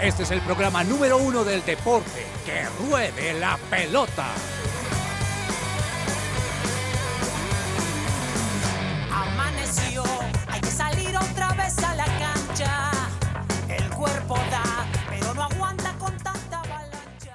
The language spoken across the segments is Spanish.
Este es el programa número uno del deporte. Que ruede la pelota. Amaneció, hay que salir otra vez a la cancha. El cuerpo da, pero no aguanta con tanta avalancha.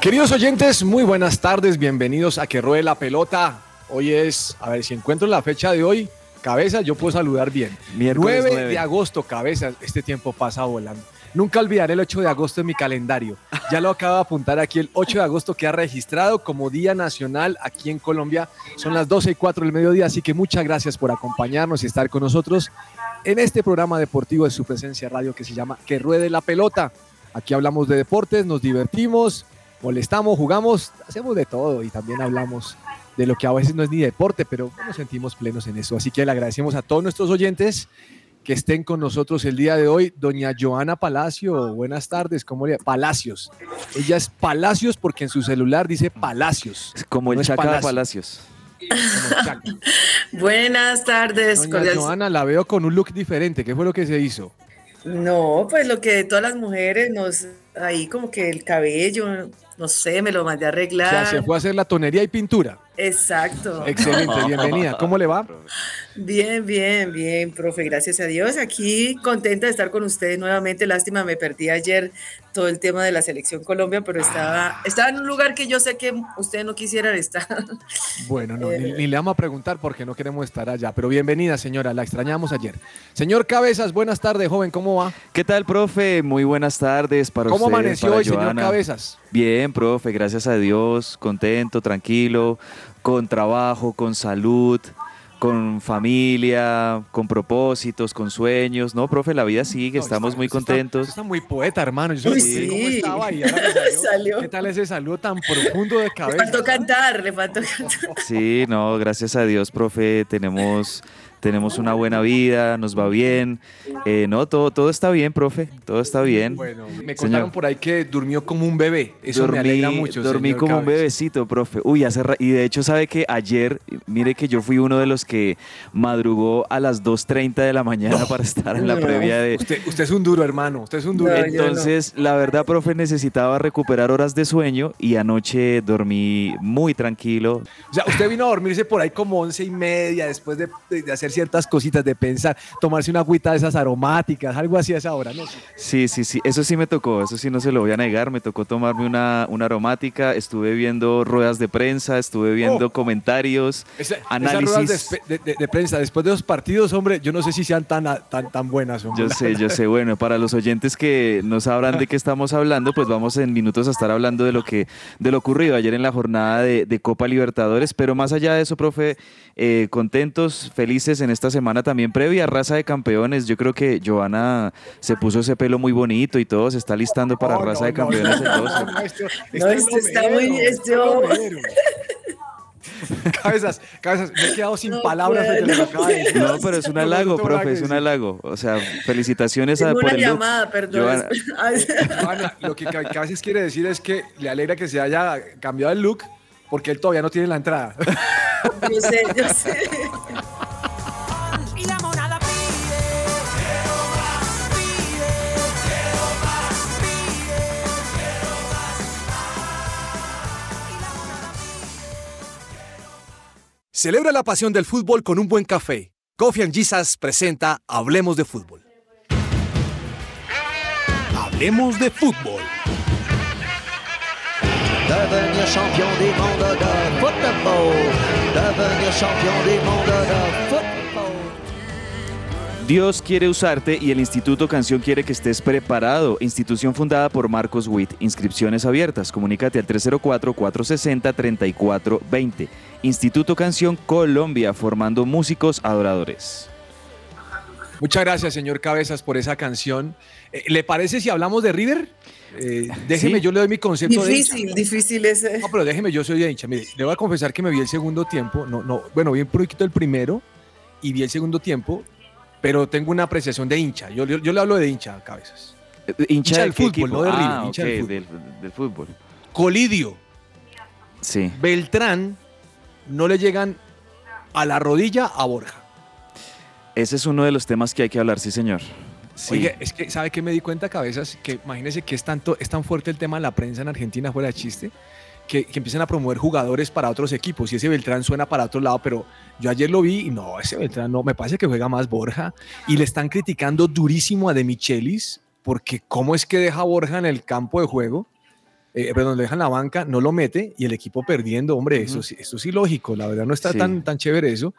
Queridos oyentes, muy buenas tardes, bienvenidos a Que Ruede la Pelota. Hoy es, a ver si encuentro la fecha de hoy, cabeza, yo puedo saludar bien. Miércoles 9 nueve. de agosto, cabeza, este tiempo pasa volando. Nunca olvidaré el 8 de agosto en mi calendario. Ya lo acabo de apuntar aquí, el 8 de agosto queda registrado como Día Nacional aquí en Colombia. Son las 12 y 4 del mediodía, así que muchas gracias por acompañarnos y estar con nosotros en este programa deportivo de su presencia radio que se llama Que Ruede la Pelota. Aquí hablamos de deportes, nos divertimos, molestamos, jugamos, hacemos de todo y también hablamos de lo que a veces no es ni deporte, pero nos sentimos plenos en eso. Así que le agradecemos a todos nuestros oyentes que estén con nosotros el día de hoy. Doña Joana Palacio, buenas tardes. ¿Cómo le Palacios. Ella es Palacios porque en su celular dice Palacios. Como el No Chaca. Palacios. Chaca. Buenas tardes, Doña cordial- Joana, la veo con un look diferente. ¿Qué fue lo que se hizo? No, pues lo que todas las mujeres nos, ahí como que el cabello, no sé, me lo mandé a O sea, arreglar. se fue a hacer la tonería y pintura. Exacto. Excelente, bienvenida. ¿Cómo le va? Bien, bien, bien, profe, gracias a Dios. Aquí contenta de estar con ustedes nuevamente. Lástima, me perdí ayer todo el tema de la selección Colombia, pero estaba, estaba en un lugar que yo sé que ustedes no quisieran estar. Bueno, no, Eh. ni, ni le vamos a preguntar porque no queremos estar allá. Pero bienvenida, señora. La extrañamos ayer. Señor Cabezas, buenas tardes, joven. ¿Cómo va? ¿Qué tal, profe? Muy buenas tardes para ¿Cómo usted, amaneció para hoy, señor Joana. Cabezas? Bien, profe, gracias a Dios, contento, tranquilo, con trabajo, con salud, con familia, con propósitos, con suelos. No, profe, la vida sigue, No, estamos está- muy está- contentos. está muy poeta, hermano. Yo Uy, sé cómo sí. estaba y ahora le salió. Salió. ¿Qué tal ese saludo tan profundo de Le cabeza? faltó cantar, le faltó cantar. Sí, no, gracias a Dios, profe, tenemos, tenemos una buena vida, nos va bien. Eh, no, todo, todo está bien, profe, todo está bien. Bueno, me Señor. contaron por ahí que durmió como un bebé. Eso me alegra mucho. dormí señor como un bebecito, profe. Uy, hace ra- y de hecho sabe que ayer, mire que yo fui uno de los que madrugó a las 2.30 de la mañana para estar en la No. previa de... Usted, usted es un duro, hermano. Usted es un duro. No. Entonces, la verdad, profe, necesitaba recuperar horas de sueño y anoche dormí muy tranquilo. O sea, usted vino a dormirse por ahí como once y media después de, de- de hacer ciertas cositas, de pensar, tomarse una agüita de esas aromáticas, algo así a esa hora, ¿no? Sí, sí, sí, eso sí me tocó, eso sí no se lo voy a negar, me tocó tomarme una, una aromática, estuve viendo ruedas de prensa, estuve viendo Oh. comentarios, Esa- esas análisis. ruedas de, de- de- de prensa después de los partidos, hombre, yo no sé si sean tan, tan, tan buenas. hombre. Yo sé, yo sé. Bueno, para los oyentes que no sabrán de qué estamos hablando, pues vamos en minutos a estar hablando de lo que de lo ocurrido ayer en la jornada de, de Copa Libertadores. Pero más allá de eso, profe, eh, contentos, felices en esta semana también previa, raza de campeones. Yo creo que Joana se puso ese pelo muy bonito y todo, se está listando para raza no, de campeones. no, el 12. no, esto- No, es esto está muy- esto- bromero. Cabezas, cabezas, me he quedado sin No palabras no que acaba de decir. No, pero es un halago, No, profe, es un halago. O sea, felicitaciones a, por una el look. llamada, perdón. Joana- Joana, lo que ca- Cabezas quiere decir es que le alegra que se haya cambiado el look porque él todavía no tiene la entrada. Yo sé, yo sé. Celebra la pasión del fútbol con un buen café. Coffee and Jesus presenta Hablemos de Fútbol. Hablemos de fútbol. Devenir champion du monde de football. Devenir champion du monde de football. Dios quiere usarte y el Instituto Canción quiere que estés preparado. Institución fundada por Marcos Witt. Inscripciones abiertas. Comunícate al 304-460-3420. Instituto Canción Colombia, formando músicos adoradores. Muchas gracias, señor Cabezas, por esa canción. Eh, ¿Le parece si hablamos de River? Eh, déjeme, Sí. yo le doy mi concepto de hincha. Difícil, difícil ese. No, pero déjeme, yo soy de hincha. Mire, le voy a confesar que me vi el segundo tiempo. No, no, bueno, vi un poquito el primero y vi el segundo tiempo, pero tengo una apreciación de hincha. Yo, yo, yo le hablo de hincha a cabezas. Hincha, Hincha de del fútbol, equipo? no de River, Ah, hincha ok, del fútbol. del, del fútbol. Colidio, Sí. Beltrán, no le llegan a la rodilla a Borja. Ese es uno de los temas que hay que hablar, sí, señor. Sí. Oye, es que, ¿sabe qué me di cuenta, cabezas? Que imagínese que es, tanto, es tan fuerte el tema de la prensa en Argentina, fuera de chiste, que, que empiezan a promover jugadores para otros equipos y ese Beltrán suena para otro lado, pero yo ayer lo vi y no, ese Beltrán no, me parece que juega más Borja y le están criticando durísimo a De Michelis porque cómo es que deja a Borja en el campo de juego, eh, perdón, lo deja en la banca, no lo mete y el equipo perdiendo, hombre, eso, sí- eso es ilógico, la verdad no está Sí. tan, tan chévere eso.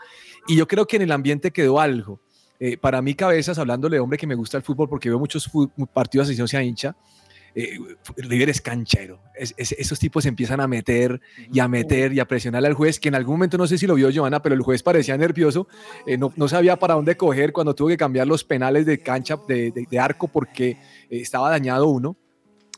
Y yo creo que en el ambiente quedó algo. Eh, para mí, cabezas, hablándole de hombre que me gusta el fútbol porque veo muchos partidos no sea hincha, eh, River es canchero. Es- es- esos tipos empiezan a meter y a meter y a presionar al juez, que en algún momento no sé si lo vio Joana, pero el juez parecía nervioso, eh, no, no sabía para dónde coger cuando tuvo que cambiar los penales de cancha, de, de- de arco, porque eh, estaba dañado uno,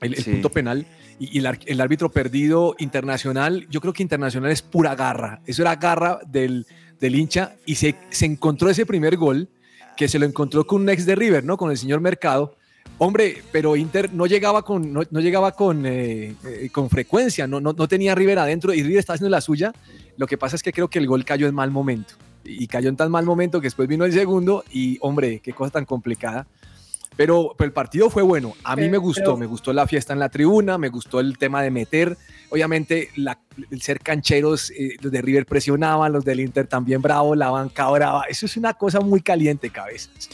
el, el Sí. punto penal. Y, y el, el árbitro perdido internacional, yo creo que internacional es pura garra. Eso era garra del, del hincha y se, se encontró ese primer gol que se lo encontró con un ex de River, ¿no? Con el señor Mercado. Hombre, pero Inter no llegaba con, no, no llegaba con, eh, eh, con frecuencia, no, no, no tenía River adentro y River estaba haciendo la suya. Lo que pasa es que creo que el gol cayó en mal momento y cayó en tan mal momento que después vino el segundo y, hombre, qué cosa tan complicada. Pero, pero el partido fue bueno. A mí Pero- me gustó, pero- me gustó la fiesta en la tribuna, me gustó el tema de meter. Obviamente, la- el ser cancheros, eh, los de River presionaban, los del Inter también bravo, la banca brava. Eso es una cosa muy caliente, cabezas.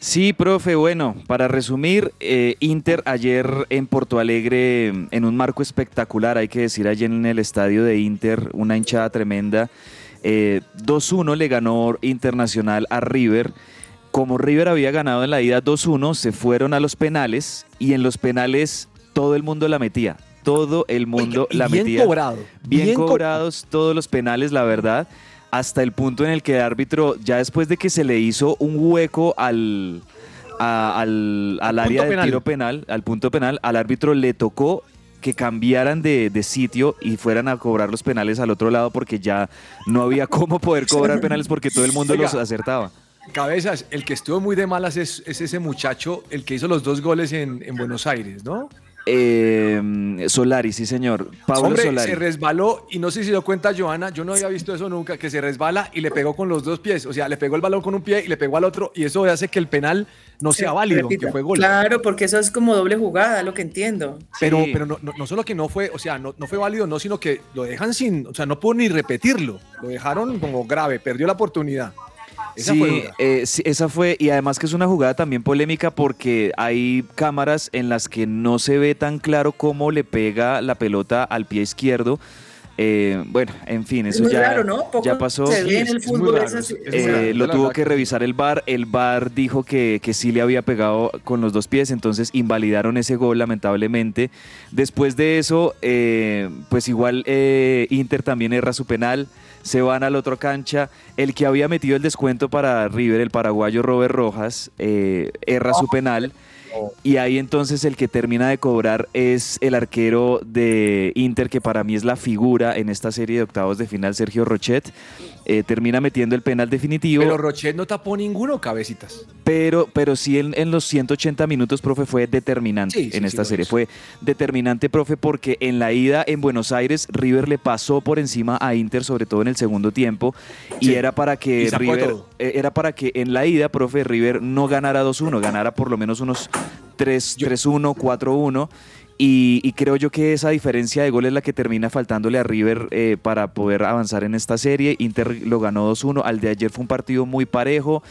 Sí, profe, bueno, para resumir, eh, Inter ayer en Porto Alegre, en un marco espectacular, hay que decir, ayer en el estadio de Inter, una hinchada tremenda, eh, 2-1 le ganó Internacional a River. Como River había ganado en la ida 2-1, se fueron a los penales y en los penales todo el mundo la metía. Todo el mundo y la bien metía. cobrado. Bien, co- cobrados todos los penales, la verdad, hasta el punto en el que el árbitro, ya después de que se le hizo un hueco al, a- al, al área penal. tiro penal, al punto penal, al árbitro le tocó que cambiaran de, de sitio y fueran a cobrar los penales al otro lado porque ya no había cómo poder cobrar penales porque todo el mundo Oiga. los acertaba. Cabezas, el que estuvo muy de malas es, es ese muchacho, el que hizo los dos goles en, en Buenos Aires, ¿no? Eh, Solari, sí señor. Pablo Hombre, Solari. se resbaló y no sé si se dio cuenta Joana, yo no había visto eso nunca, que se resbala y le pegó con los dos pies, o sea, le pegó el balón con un pie y le pegó al otro y eso hace que el penal no sea Se válido, repita. que fue gol. Claro, porque eso es como doble jugada, lo que entiendo. Pero, Sí. pero no, no- no solo que no fue, o sea, no, no fue válido, no, sino que lo dejan sin, o sea, no pudo ni repetirlo, lo dejaron como grave, perdió la oportunidad. Esa sí, fue eh, sí, esa fue, y además que es una jugada también polémica porque hay cámaras en las que no se ve tan claro cómo le pega la pelota al pie izquierdo. Eh, bueno, en fin, Es eso muy ya, raro, ¿no? Poco ya pasó. Se ve en es- el es fútbol raro, es- es. Eh, lo tuvo que- revisar el VAR. El VAR dijo que, que sí le había pegado con los dos pies, entonces invalidaron ese gol, lamentablemente. Después de eso, eh, pues igual eh, Inter también erra su penal. Se van al otro cancha. El que había metido el descuento para River, el paraguayo Robert Rojas, eh, erra su penal. Y ahí entonces el que termina de cobrar es el arquero de Inter, que para mí es la figura en esta serie de octavos de final, Sergio Rochet. Eh, termina metiendo el penal definitivo. Pero Rochet no tapó ninguno, cabecitas. Pero, pero sí en, en los 180 minutos, profe, fue determinante Sí, sí, en esta serie. Fue determinante, profe, porque en la ida en Buenos Aires, River le pasó por encima a Inter, sobre todo en el segundo tiempo, y era para que River, eh, era para que en la ida, profe, River no ganara 2-1, ganara por lo menos unos 3 Yo- 3-1, 4-1. Y, y creo yo que esa diferencia de goles es la que termina faltándole a River eh, para poder avanzar en esta serie. Inter lo ganó 2-1. Al de ayer fue un partido muy parejo.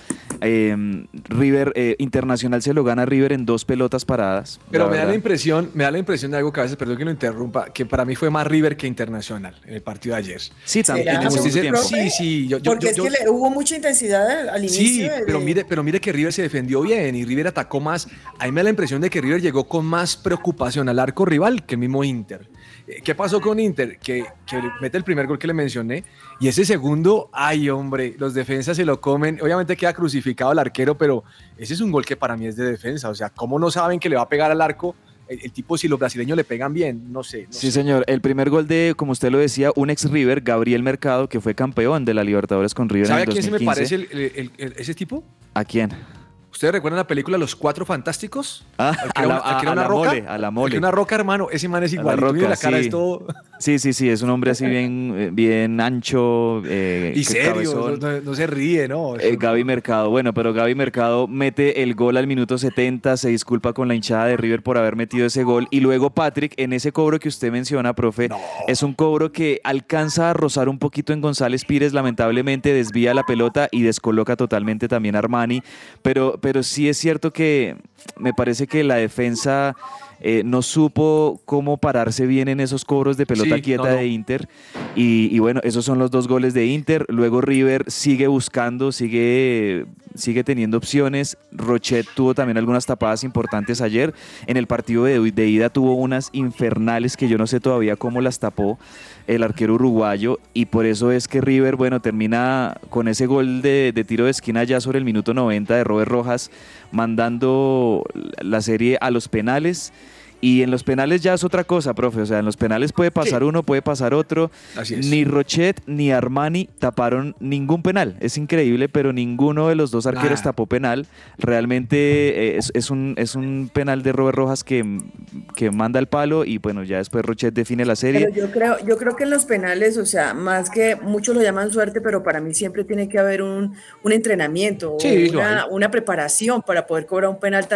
Eh, River eh, Internacional se lo gana a River en dos pelotas paradas. Pero la me da la impresión, me da la impresión de algo que a veces, perdón que lo interrumpa, que para mí fue más River que Internacional en el partido de ayer. Sí, también en el sí, sí, yo, yo- Porque yo- es que le- hubo mucha intensidad al- inicio. Sí, de- pero mire, pero mire que River se defendió bien y River atacó más. A mí me da la impresión de que River llegó con más preocupación al arco rival que el mismo Inter. Eh, ¿Qué pasó con Inter? Que, que mete el primer gol que le mencioné y ese segundo, ay hombre, los defensas se lo comen. Obviamente queda crucificado el arquero, pero ese es un gol que para mí es de defensa. O sea, ¿cómo no saben que le va a pegar al arco? El, el tipo, si los brasileños le pegan bien, no sé. no Sí, sé. señor. El primer gol de, como usted lo decía, un ex River, Gabriel Mercado, que fue campeón de la Libertadores con River ¿Sabe a en quién se me 2015. parece el- el- el- ese tipo? ¿A quién? ¿Ustedes recuerdan la película Los Cuatro Fantásticos? Ah, a la, a una la roca. mole, a la mole. una roca, hermano. Ese man es A la igual. roca, la cara sí. es todo... Sí, sí, sí, es un hombre así bien, eh, bien ancho. eh, Y serio, no, no- no se ríe, ¿no? Eh, Gaby Mercado, bueno, pero Gaby Mercado mete el gol al minuto 70, se disculpa con la hinchada de River por haber metido ese gol y luego Patrick, en ese cobro que usted menciona, profe, es un cobro que alcanza a rozar un poquito en González Pires, lamentablemente desvía la pelota y descoloca totalmente también a Armani, pero, pero sí es cierto que me parece que la defensa... eh, no supo cómo pararse bien en esos cobros de pelota Sí, quieta no, no. de Inter. Y, y bueno, esos son los dos goles de Inter. Luego River sigue buscando, sigue, sigue teniendo opciones. Rochet tuvo también algunas tapadas importantes ayer. En el partido de, de ida tuvo unas infernales que yo no sé todavía cómo las tapó el arquero uruguayo. Y por eso es que River, bueno, termina con ese gol de, de tiro de esquina ya sobre el minuto 90 de Robert Rojas, mandando la serie a los penales. Y en los penales ya es otra cosa, profe. O sea, en los penales puede pasar uno, puede pasar otro. Así es. Ni Rochet ni Armani taparon ningún penal. Es increíble, pero ninguno de los dos arqueros tapó penal. Realmente eh, es, es un, es un penal de Robert Rojas que, que manda el palo y bueno, ya después Rochet define la serie. Pero yo creo, yo creo que en los penales, o sea, más que muchos lo llaman suerte, pero para mí siempre tiene que haber un, un entrenamiento, Sí, una, una preparación para poder cobrar un penal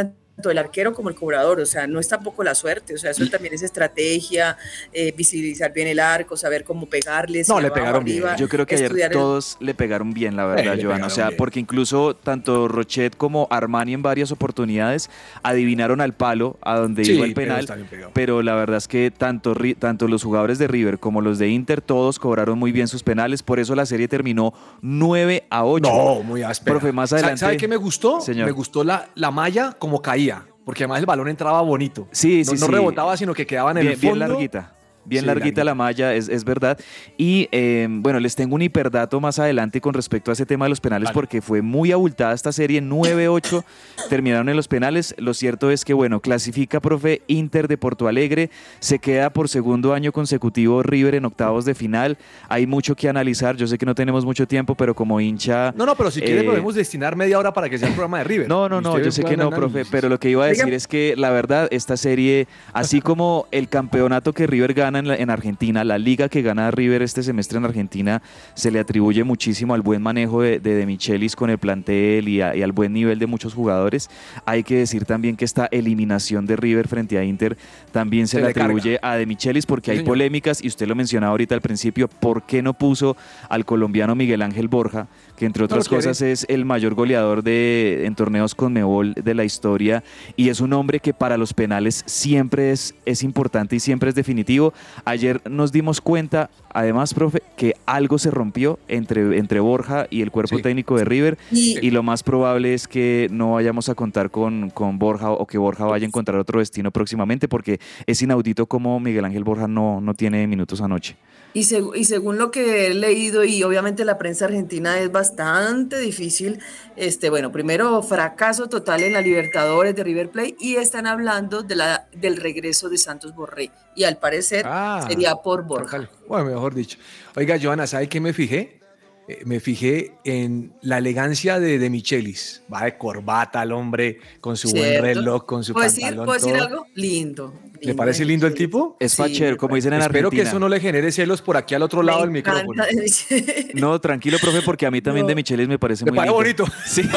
tanto el arquero como el cobrador, o sea, no es tampoco la suerte, o sea, eso también es estrategia, eh, visibilizar bien el arco, saber cómo pegarles. No, le pegaron bien. Yo creo que ayer el- todos le pegaron bien, la verdad, Eh, le Joan. O sea, bien. porque incluso tanto Rochet como Armani en varias oportunidades adivinaron al palo a donde Sí, iba el penal. Pero la verdad es que tanto, tanto los jugadores de River como los de Inter, todos cobraron muy bien sus penales. Por eso la serie terminó 9 a 8. No, muy áspera. Profe, más ¿Sabe- adelante- ¿Sabe qué me gustó? Señor. Me gustó la, la malla como caía, porque además el balón entraba bonito. Sí, no, sí, no sí. rebotaba, sino que quedaba en el bien, bien fondo. larguita. Bien Sí, larguita, la malla, es, es verdad. Y eh, bueno, les tengo un hiperdato más adelante con respecto a ese tema de los penales, Vale. porque fue muy abultada esta serie. 9-8 terminaron en los penales. Lo cierto es que, bueno, clasifica, profe, Inter de Porto Alegre. Se queda por segundo año consecutivo River en octavos de final. Hay mucho que analizar. Yo sé que no tenemos mucho tiempo, pero como hincha. No, no, pero si quiere Eh, podemos destinar media hora para que sea el programa de River. No, no, no, yo sé que no, profe, pero lo que iba a decir Oiga. es que la verdad, esta serie, así como el campeonato que River gana en, la- en Argentina, la liga que gana River este semestre en Argentina, se le atribuye muchísimo al buen manejo de, de, De Michelis con el plantel y, a- y al buen nivel de muchos jugadores. Hay que decir también que esta eliminación de River frente a Inter también se, Se le carga. atribuye a De Michelis porque hay señor. polémicas y usted lo mencionaba ahorita al principio, ¿por qué no puso al colombiano Miguel Ángel Borja, que entre otras quiere. cosas es el mayor goleador de, en torneos con Mebol de la historia y es un hombre que para los penales siempre es, es importante y siempre es definitivo. Ayer nos dimos cuenta, además, profe, que algo se rompió entre, entre Borja y el cuerpo Sí. técnico de River Y, y lo más probable es que no vayamos a contar con, con Borja o que Borja vaya a encontrar otro destino próximamente porque es inaudito como Miguel Ángel Borja no, no tiene minutos anoche. Y, seg- y según lo que he leído, y obviamente la prensa argentina es bastante difícil, este, bueno, primero fracaso total en la Libertadores de River Plate y están hablando de la, del regreso de Santos Borré. Y al parecer Ah, sería por Borja. Total. Bueno, mejor dicho. Oiga, Joana, ¿sabe qué me fijé? Eh, me fijé en la elegancia de, de Michelis. Va de corbata el hombre, con su buen ¿Cierto? reloj, con su ¿Puedo decir, pantalón. ¿puedo decir todo. algo? Lindo. ¿Le parece lindo el tipo? Es Sí, fachero, como dicen en Espero Argentina. que eso no le genere celos por aquí al otro lado Me del micrófono. No, tranquilo, profe, porque a mí también No. de Michelis me parece Me muy parece lindo. bonito. Sí.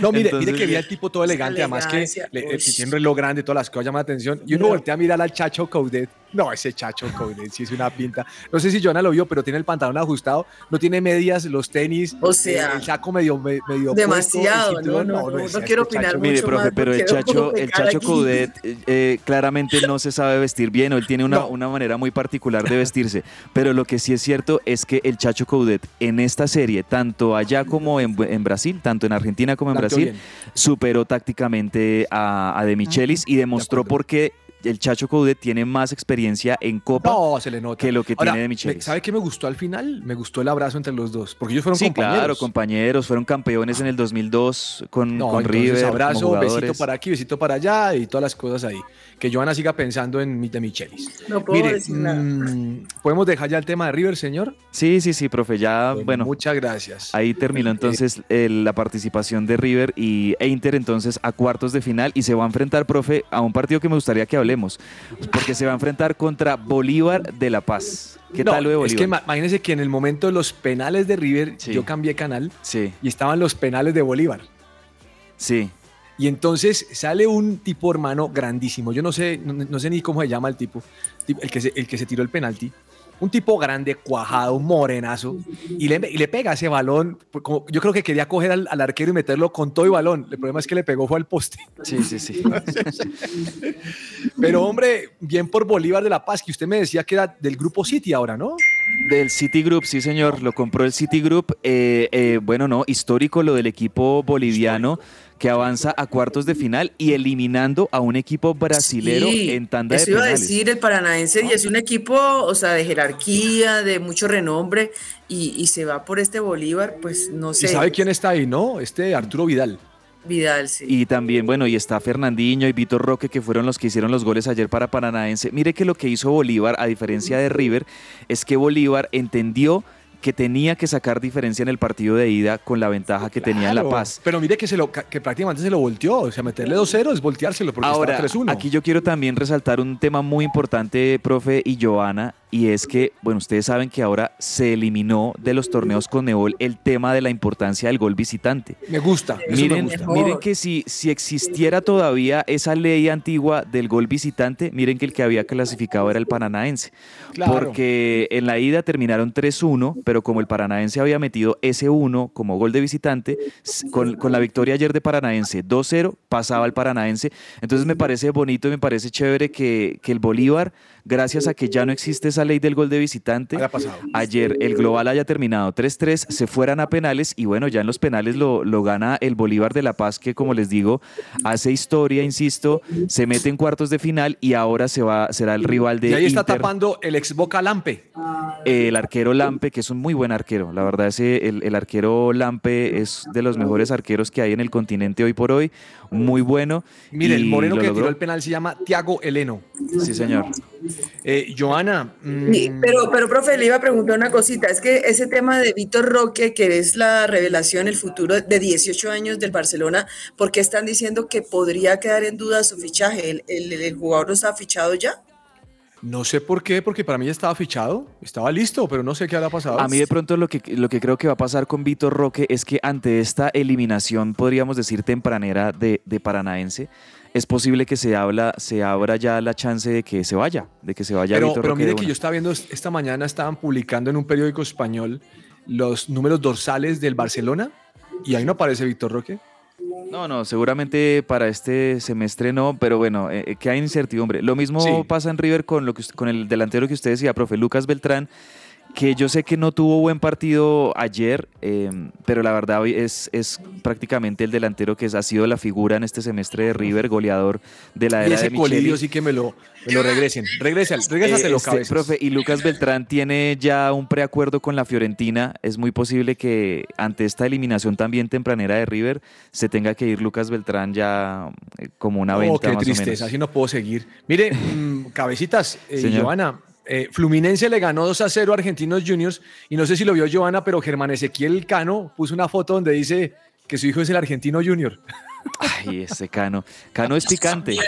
No, mire, Entonces, mire que vi al tipo todo elegante, además que le- tiene un reloj grande, todas las cosas llaman la atención. Y uno No. voltea a mirar al Chacho Coudet. No, ese Chacho Coudet sí es una pinta. No sé si Joana lo vio, pero tiene el pantalón ajustado, no tiene medias, los tenis, O sea, el saco medio, me- medio demasiado, puesto, no, no, no, decía, no quiero este opinar Chacho- mucho Mire, profe, más pero el Chacho, el Chacho. Coudet eh, eh, claramente no se sabe vestir bien, o él tiene una, No. una manera muy particular de vestirse. Pero lo que sí es cierto es que el Chacho Coudet en esta serie, tanto allá como en, en Brasil, tanto en Argentina como en Brasil, bien. superó tácticamente a, a De Michelis y demostró por qué el Chacho Coudet tiene más experiencia en Copa No, se le nota. que lo que Ahora, tiene de Michelis. ¿Sabe qué me gustó al final? Me gustó el abrazo entre los dos, porque ellos fueron Sí, compañeros. claro, compañeros, fueron campeones en el 2002 con, No, con entonces, River. abrazo, besito para aquí, besito para allá y todas las cosas ahí. Que Joana siga pensando en de Michelis. No puedo Mire, decir nada. mm, ¿podemos dejar ya el tema de River, señor? Sí, sí, sí, profe, ya, bueno, Muchas gracias. ahí terminó entonces el- la participación de River y e Inter entonces a cuartos de final y se va a enfrentar, profe, a un partido que me gustaría que hablemos, porque se va a enfrentar contra Bolívar de La Paz. ¿Qué No, tal lo de Bolívar? Es que ma- imagínense que en el momento de los penales de River, Sí. yo cambié canal Sí, y estaban los penales de Bolívar. sí. Y entonces sale un tipo, hermano, grandísimo. Yo no sé, no, no sé ni cómo se llama el tipo, tipo, el que se, el que se tiró el penalti. Un tipo grande, cuajado, morenazo, y le, y le pega ese balón. pues, como- yo creo que quería coger al, al arquero y meterlo con todo y balón. El problema es que le pegó fue al poste. Sí, sí, sí. Pero hombre, bien por Bolívar de La Paz, que usted me decía que era del grupo City ahora, ¿no? Del Citigroup, sí señor, lo compró el Citigroup. Eh, eh, bueno, no, histórico lo del equipo boliviano que avanza a cuartos de final y eliminando a un equipo brasilero Sí, en tanda eso de iba a decir el paranaense y es un equipo, o sea, de jerarquía, de mucho renombre y, y se va por este Bolívar, pues no ¿Y sé. sabe quién está ahí, no? Este Arturo Vidal. Vidal, sí. Y también, bueno, y está Fernandinho y Vitor Roque, que fueron los que hicieron los goles ayer para Paranaense. Mire que lo que hizo Bolívar, a diferencia de River, es que Bolívar entendió que tenía que sacar diferencia en el partido de ida con la ventaja que tenía en La Paz. Pero mire que, se lo, que prácticamente se lo volteó. O sea, meterle 2-0 es volteárselo porque Ahora, está 3-1. aquí yo quiero también resaltar un tema muy importante, profe y Joana, y es que, bueno, ustedes saben que ahora se eliminó de los torneos con Nebol el tema de la importancia del gol visitante. Me gusta. eso me Miren, gusta. Miren que si, si existiera todavía esa ley antigua del gol visitante, miren que el que había clasificado era el Paranaense. Claro. Porque en la ida terminaron 3-1, pero como el Paranaense había metido ese 1 como gol de visitante, con, con la victoria ayer de Paranaense 2-0, pasaba el Paranaense. Entonces me parece bonito y me parece chévere que, que el Bolívar, gracias a que ya no existe esa ley del gol de visitante, ayer el global haya terminado 3-3, se fueran a penales y bueno, ya en los penales lo, lo gana el Bolívar de La Paz, que como les digo, hace historia, insisto, se mete en cuartos de final y ahora se va, será el rival de Y ahí está Inter, tapando el ex Boca Lampe. el arquero Lampe, que es un muy buen arquero. La verdad, ese, el, el arquero Lampe es de los mejores arqueros que hay en el continente hoy por hoy, muy bueno. Mire, el moreno lo que logró. tiró el penal se llama Tiago Eleno. Sí, señor. Eh, Joana, mm, Sí, pero, pero, profe, le iba a preguntar una cosita. Es que ese tema de Víctor Roque, que es la revelación, el futuro de 18 años del Barcelona, ¿por qué están diciendo que podría quedar en duda su fichaje? ¿El, el- el jugador no está fichado ya? No sé por qué, porque para mí ya estaba fichado, estaba listo, pero no sé qué habrá pasado. A mí de pronto lo que, lo que creo que va a pasar con Vitor Roque es que ante esta eliminación, podríamos decir tempranera de, de Paranaense, es posible que se, habla, se abra ya la chance de que se vaya, de que se vaya pero, Vitor pero Roque. mire que yo estaba viendo, esta mañana estaban publicando en un periódico español los números dorsales del Barcelona y ahí no aparece Víctor Roque. No, no, seguramente para este semestre no, pero bueno, eh, eh, que hay incertidumbre. Lo mismo Sí. pasa en River con, lo que, con el delantero que usted decía, profe Lucas Beltrán, que yo sé que no tuvo buen partido ayer, eh, pero la verdad es, es prácticamente el delantero que ha sido la figura en este semestre de River, goleador de la Y era ese de Micheli. sí que me lo, me lo regresen. Regresa, regrésatelo, Eh, este, profe, y Lucas Beltrán tiene ya un preacuerdo con la Fiorentina. Es muy posible que ante esta eliminación también tempranera de River se tenga que ir Lucas Beltrán ya eh, como una venta Oh, qué más o tristeza, menos. así no puedo seguir. Mire, mm, cabecitas, eh, Señor. Eh, Fluminense le ganó 2 a 0 a Argentinos Juniors y no sé si lo vio Joana, pero Germán Ezequiel Cano puso una foto donde dice que su hijo es el Argentino Junior. Ay, ese Cano. Cano es picante.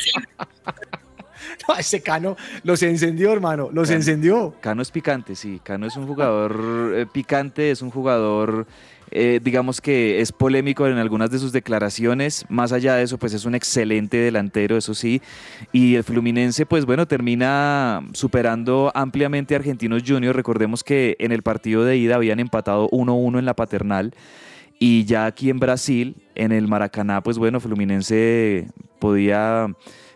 No, ese Cano los encendió, hermano, los Cano. encendió. Cano es picante, sí. Cano es un jugador eh, picante, es un jugador, eh, digamos que es polémico en algunas de sus declaraciones. Más allá de eso, pues es un excelente delantero, eso sí. Y el Fluminense, pues bueno, termina superando ampliamente a Argentinos Juniors. Recordemos que en el partido de ida habían empatado 1-1 en la paternal. Y ya aquí en Brasil, en el Maracaná, pues bueno, Fluminense podía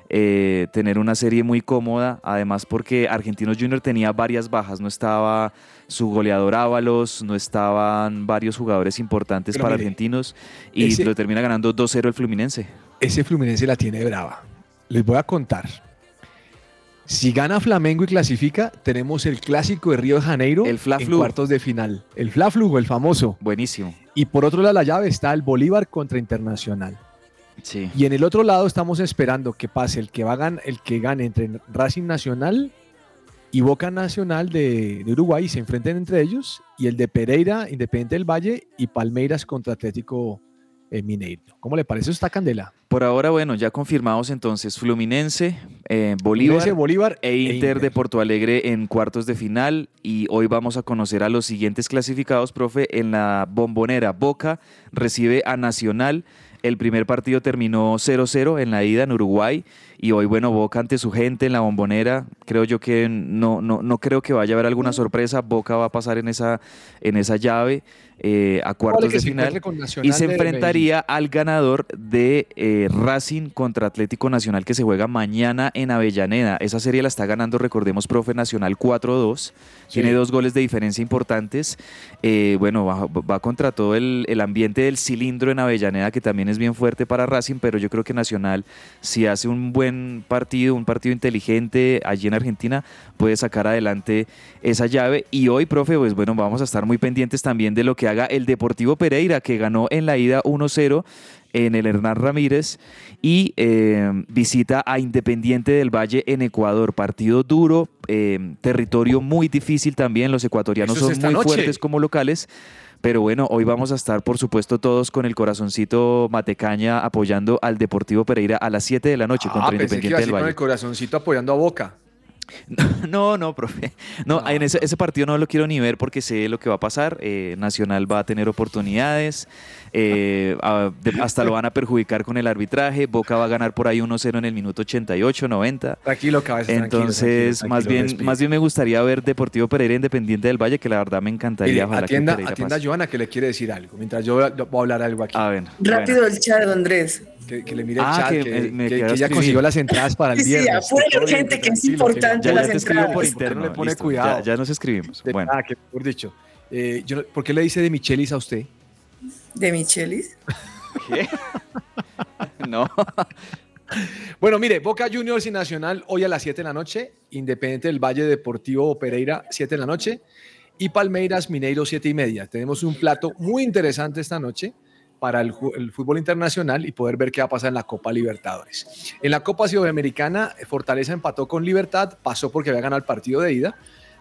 eh, tener una serie muy cómoda, además porque Argentinos Junior tenía varias bajas, no estaba su goleador Ábalos, no estaban varios jugadores importantes Pero para mire, argentinos y ese- lo termina ganando 2-0 el Fluminense. Ese Fluminense la tiene brava. Les voy a contar. Si gana Flamengo y clasifica, tenemos el clásico de Río de Janeiro El Fla en cuartos de final. El Fla Flu, el famoso. Buenísimo. Y por otro lado la llave está el Bolívar contra Internacional. Sí. Y en el otro lado estamos esperando que pase el que, va a gan- el que gane entre Racing Nacional y Boca Nacional de, de Uruguay y se enfrenten entre ellos. Y el de Pereira, Independiente del Valle y Palmeiras contra Atlético eh, Mineiro. ¿Cómo le parece? Está candela. Por ahora, bueno, ya confirmados entonces Fluminense, eh, Bolívar, Bolívar e Inter de Porto Alegre en cuartos de final y hoy vamos a conocer a los siguientes clasificados, profe, en la bombonera. Boca recibe a Nacional. El primer partido terminó 0-0 en la ida en Uruguay y hoy, bueno, Boca ante su gente en la bombonera. Creo yo que no, no, no creo que vaya a haber alguna sorpresa. Boca va a pasar en esa, en esa llave eh, a cuartos de final y se enfrentaría al ganador de eh, Racing contra Atlético Nacional que se juega mañana en Avellaneda. Esa serie la está ganando, recordemos, Profe Nacional 4-2. Tiene dos goles de diferencia importantes. Eh, bueno, va, va contra todo el, el ambiente del cilindro en Avellaneda, que también es bien fuerte para Racing, pero yo creo que Nacional, si hace un buen partido, un partido inteligente allí en Argentina, puede sacar adelante esa llave. Y hoy, profe, pues bueno, vamos a estar muy pendientes también de lo que haga el Deportivo Pereira, que ganó en la ida 1-0 en el Hernán Ramírez y eh, visita a Independiente del Valle en Ecuador. Partido duro, eh, territorio muy difícil también. Los ecuatorianos es son muy noche. fuertes como locales. Pero bueno, hoy vamos a estar, por supuesto, todos con el corazoncito Matecaña apoyando al Deportivo Pereira a las 7 de la noche contra Ah, que iba Independiente a del decir con Valle. el corazoncito apoyando a Boca. No, no, profe. No, No. en ese, ese partido no lo quiero ni ver porque sé lo que va a pasar. Eh, Nacional va a tener oportunidades. eh, a- de- hasta lo van a perjudicar con el arbitraje. Boca va a ganar por ahí 1-0 en el minuto 88, 90. Tranquilo, cabeza. tranquilo, Entonces, tranquilo, más, tranquilo, bien, más bien me gustaría ver Deportivo Pereira Independiente del Valle, que la verdad me encantaría. Mire, atienda, Pereira atienda a. Joana que le quiere decir algo, mientras yo voy a hablar algo aquí. A ver. Rápido el chat, Andrés. Que, que le mire el Ah, chat, que que, me- me que- queda que ya consiguió las entradas para el Sí, sí, viernes. apúrele, Todo bien, gente, que es importante Ya, ya las te escribo por entradas. interno. No le pone listo, cuidado. Ya, ya nos escribimos. De- Bueno. Ah, que mejor dicho. Eh, yo ¿Por qué le dice de Michelis a usted? De Michelis. No. Bueno, mire, Boca Juniors y Nacional hoy a las 7 de la noche, Independiente del Valle Deportivo Pereira 7 de la noche y Palmeiras Mineiro 7 y media. Tenemos un plato muy interesante esta noche para el, fútbol internacional y poder ver qué va a pasar en la Copa Libertadores. En la Copa Sudamericana, Fortaleza empató con Libertad, pasó porque había ganado el partido de ida.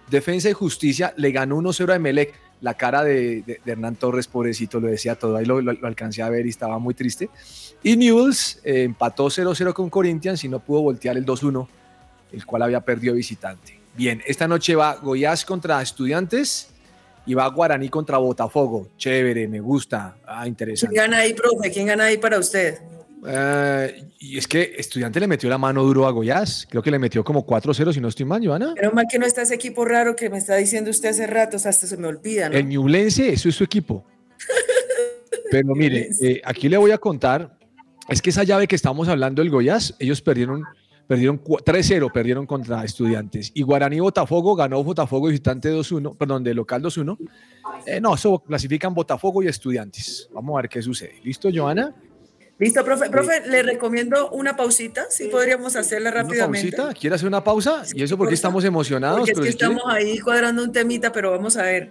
Defensa y Justicia le ganó 1-0 a Emelec. La cara de, de- de Hernán Torres, pobrecito, lo decía todo. Ahí lo, lo- lo alcancé a ver y estaba muy triste. Y Newell's eh, empató 0-0 con Corinthians y no pudo voltear el 2-1, el cual había perdido visitante. Bien, esta noche va Goiás contra Estudiantes y va Guaraní contra Botafogo. Chévere, me gusta. Ah, ¿Quién interesante. gana ahí, profe? ¿Quién gana ahí para usted? Eh, y es que Estudiante le metió la mano duro a Goiás. Creo que le metió como 4-0, si no estoy mal, Joana. Menos mal que no está ese equipo raro que me está diciendo usted hace rato, o sea, hasta se me olvida, ¿no? El Ñublense, eso es su equipo. Pero mire, eh, aquí le voy a contar, es que esa llave que estamos hablando del Goiás, ellos perdieron, perdieron cua- 3-0, perdieron contra estudiantes. Y Guaraní Botafogo ganó Botafogo visitante 2-1, perdón, de local 2-1. Eh, no, eso clasifican Botafogo y estudiantes. Vamos a ver qué sucede. ¿Listo, Joana? Listo, profe. Profe, le recomiendo una pausita, si podríamos hacerla ¿Una rápidamente. pausita? ¿Quiere hacer una pausa? ¿Y eso porque estamos emocionados? Porque es que si quiere- estamos ahí cuadrando un temita, pero vamos a ver.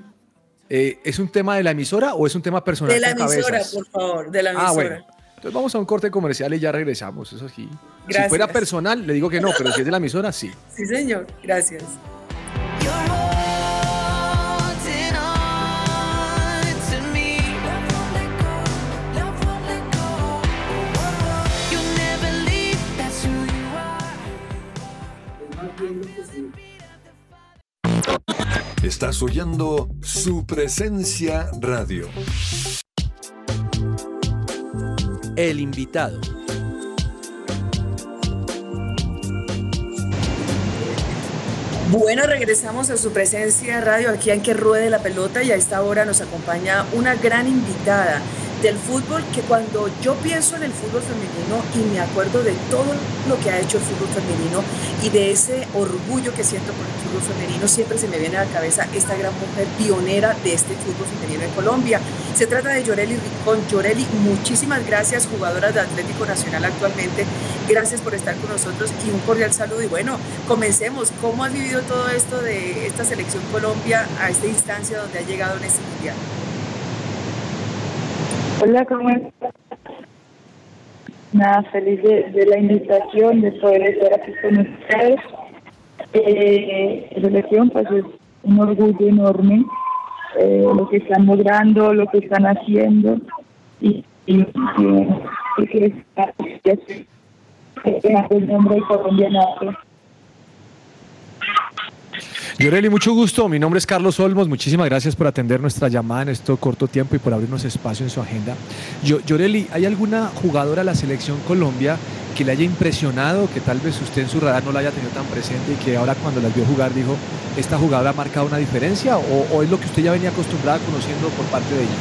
eh, ¿Es un tema de la emisora o es un tema personal De la emisora, cabezas? por favor, de la emisora. Ah, bueno. Entonces vamos a un corte comercial y ya regresamos, eso sí. Si Gracias. fuera personal, le digo que no, pero si es de la emisora, sí. Sí, señor. Gracias. You're holding on to me. El invitado. Bueno, regresamos a su presencia radio aquí en Que Ruede la Pelota y a esta hora nos acompaña una gran invitada del fútbol que cuando yo pienso en el fútbol femenino y me acuerdo de todo lo que ha hecho el fútbol femenino y de ese orgullo que siento por el fútbol femenino, siempre se me viene a la cabeza esta gran mujer pionera de este fútbol femenino en Colombia. Se trata de Yoreli Rincón. Yoreli, muchísimas gracias, jugadora de Atlético Nacional actualmente. Gracias por estar con nosotros y un cordial saludo. Y bueno, comencemos. ¿Cómo has vivido todo esto de esta selección Colombia a esta instancia donde ha llegado en este mundial? Hola, ¿cómo estás? Nada, feliz de, la invitación, de poder estar aquí con ustedes. Eh, la selección, pues es un orgullo enorme eh, lo que están logrando, lo que están haciendo y, y, y, que está el nombre colombiano. Yoreli, mucho gusto. Mi nombre es Carlos Olmos. Muchísimas gracias por atender nuestra llamada en este corto tiempo y por abrirnos espacio en su agenda. Yo, Yoreli, ¿hay alguna jugadora de la selección Colombia que le haya impresionado, que tal vez usted en su radar no la haya tenido tan presente y que ahora cuando las vio jugar dijo, esta jugadora ha marcado una diferencia o, o es lo que usted ya venía acostumbrada conociendo por parte de ellas?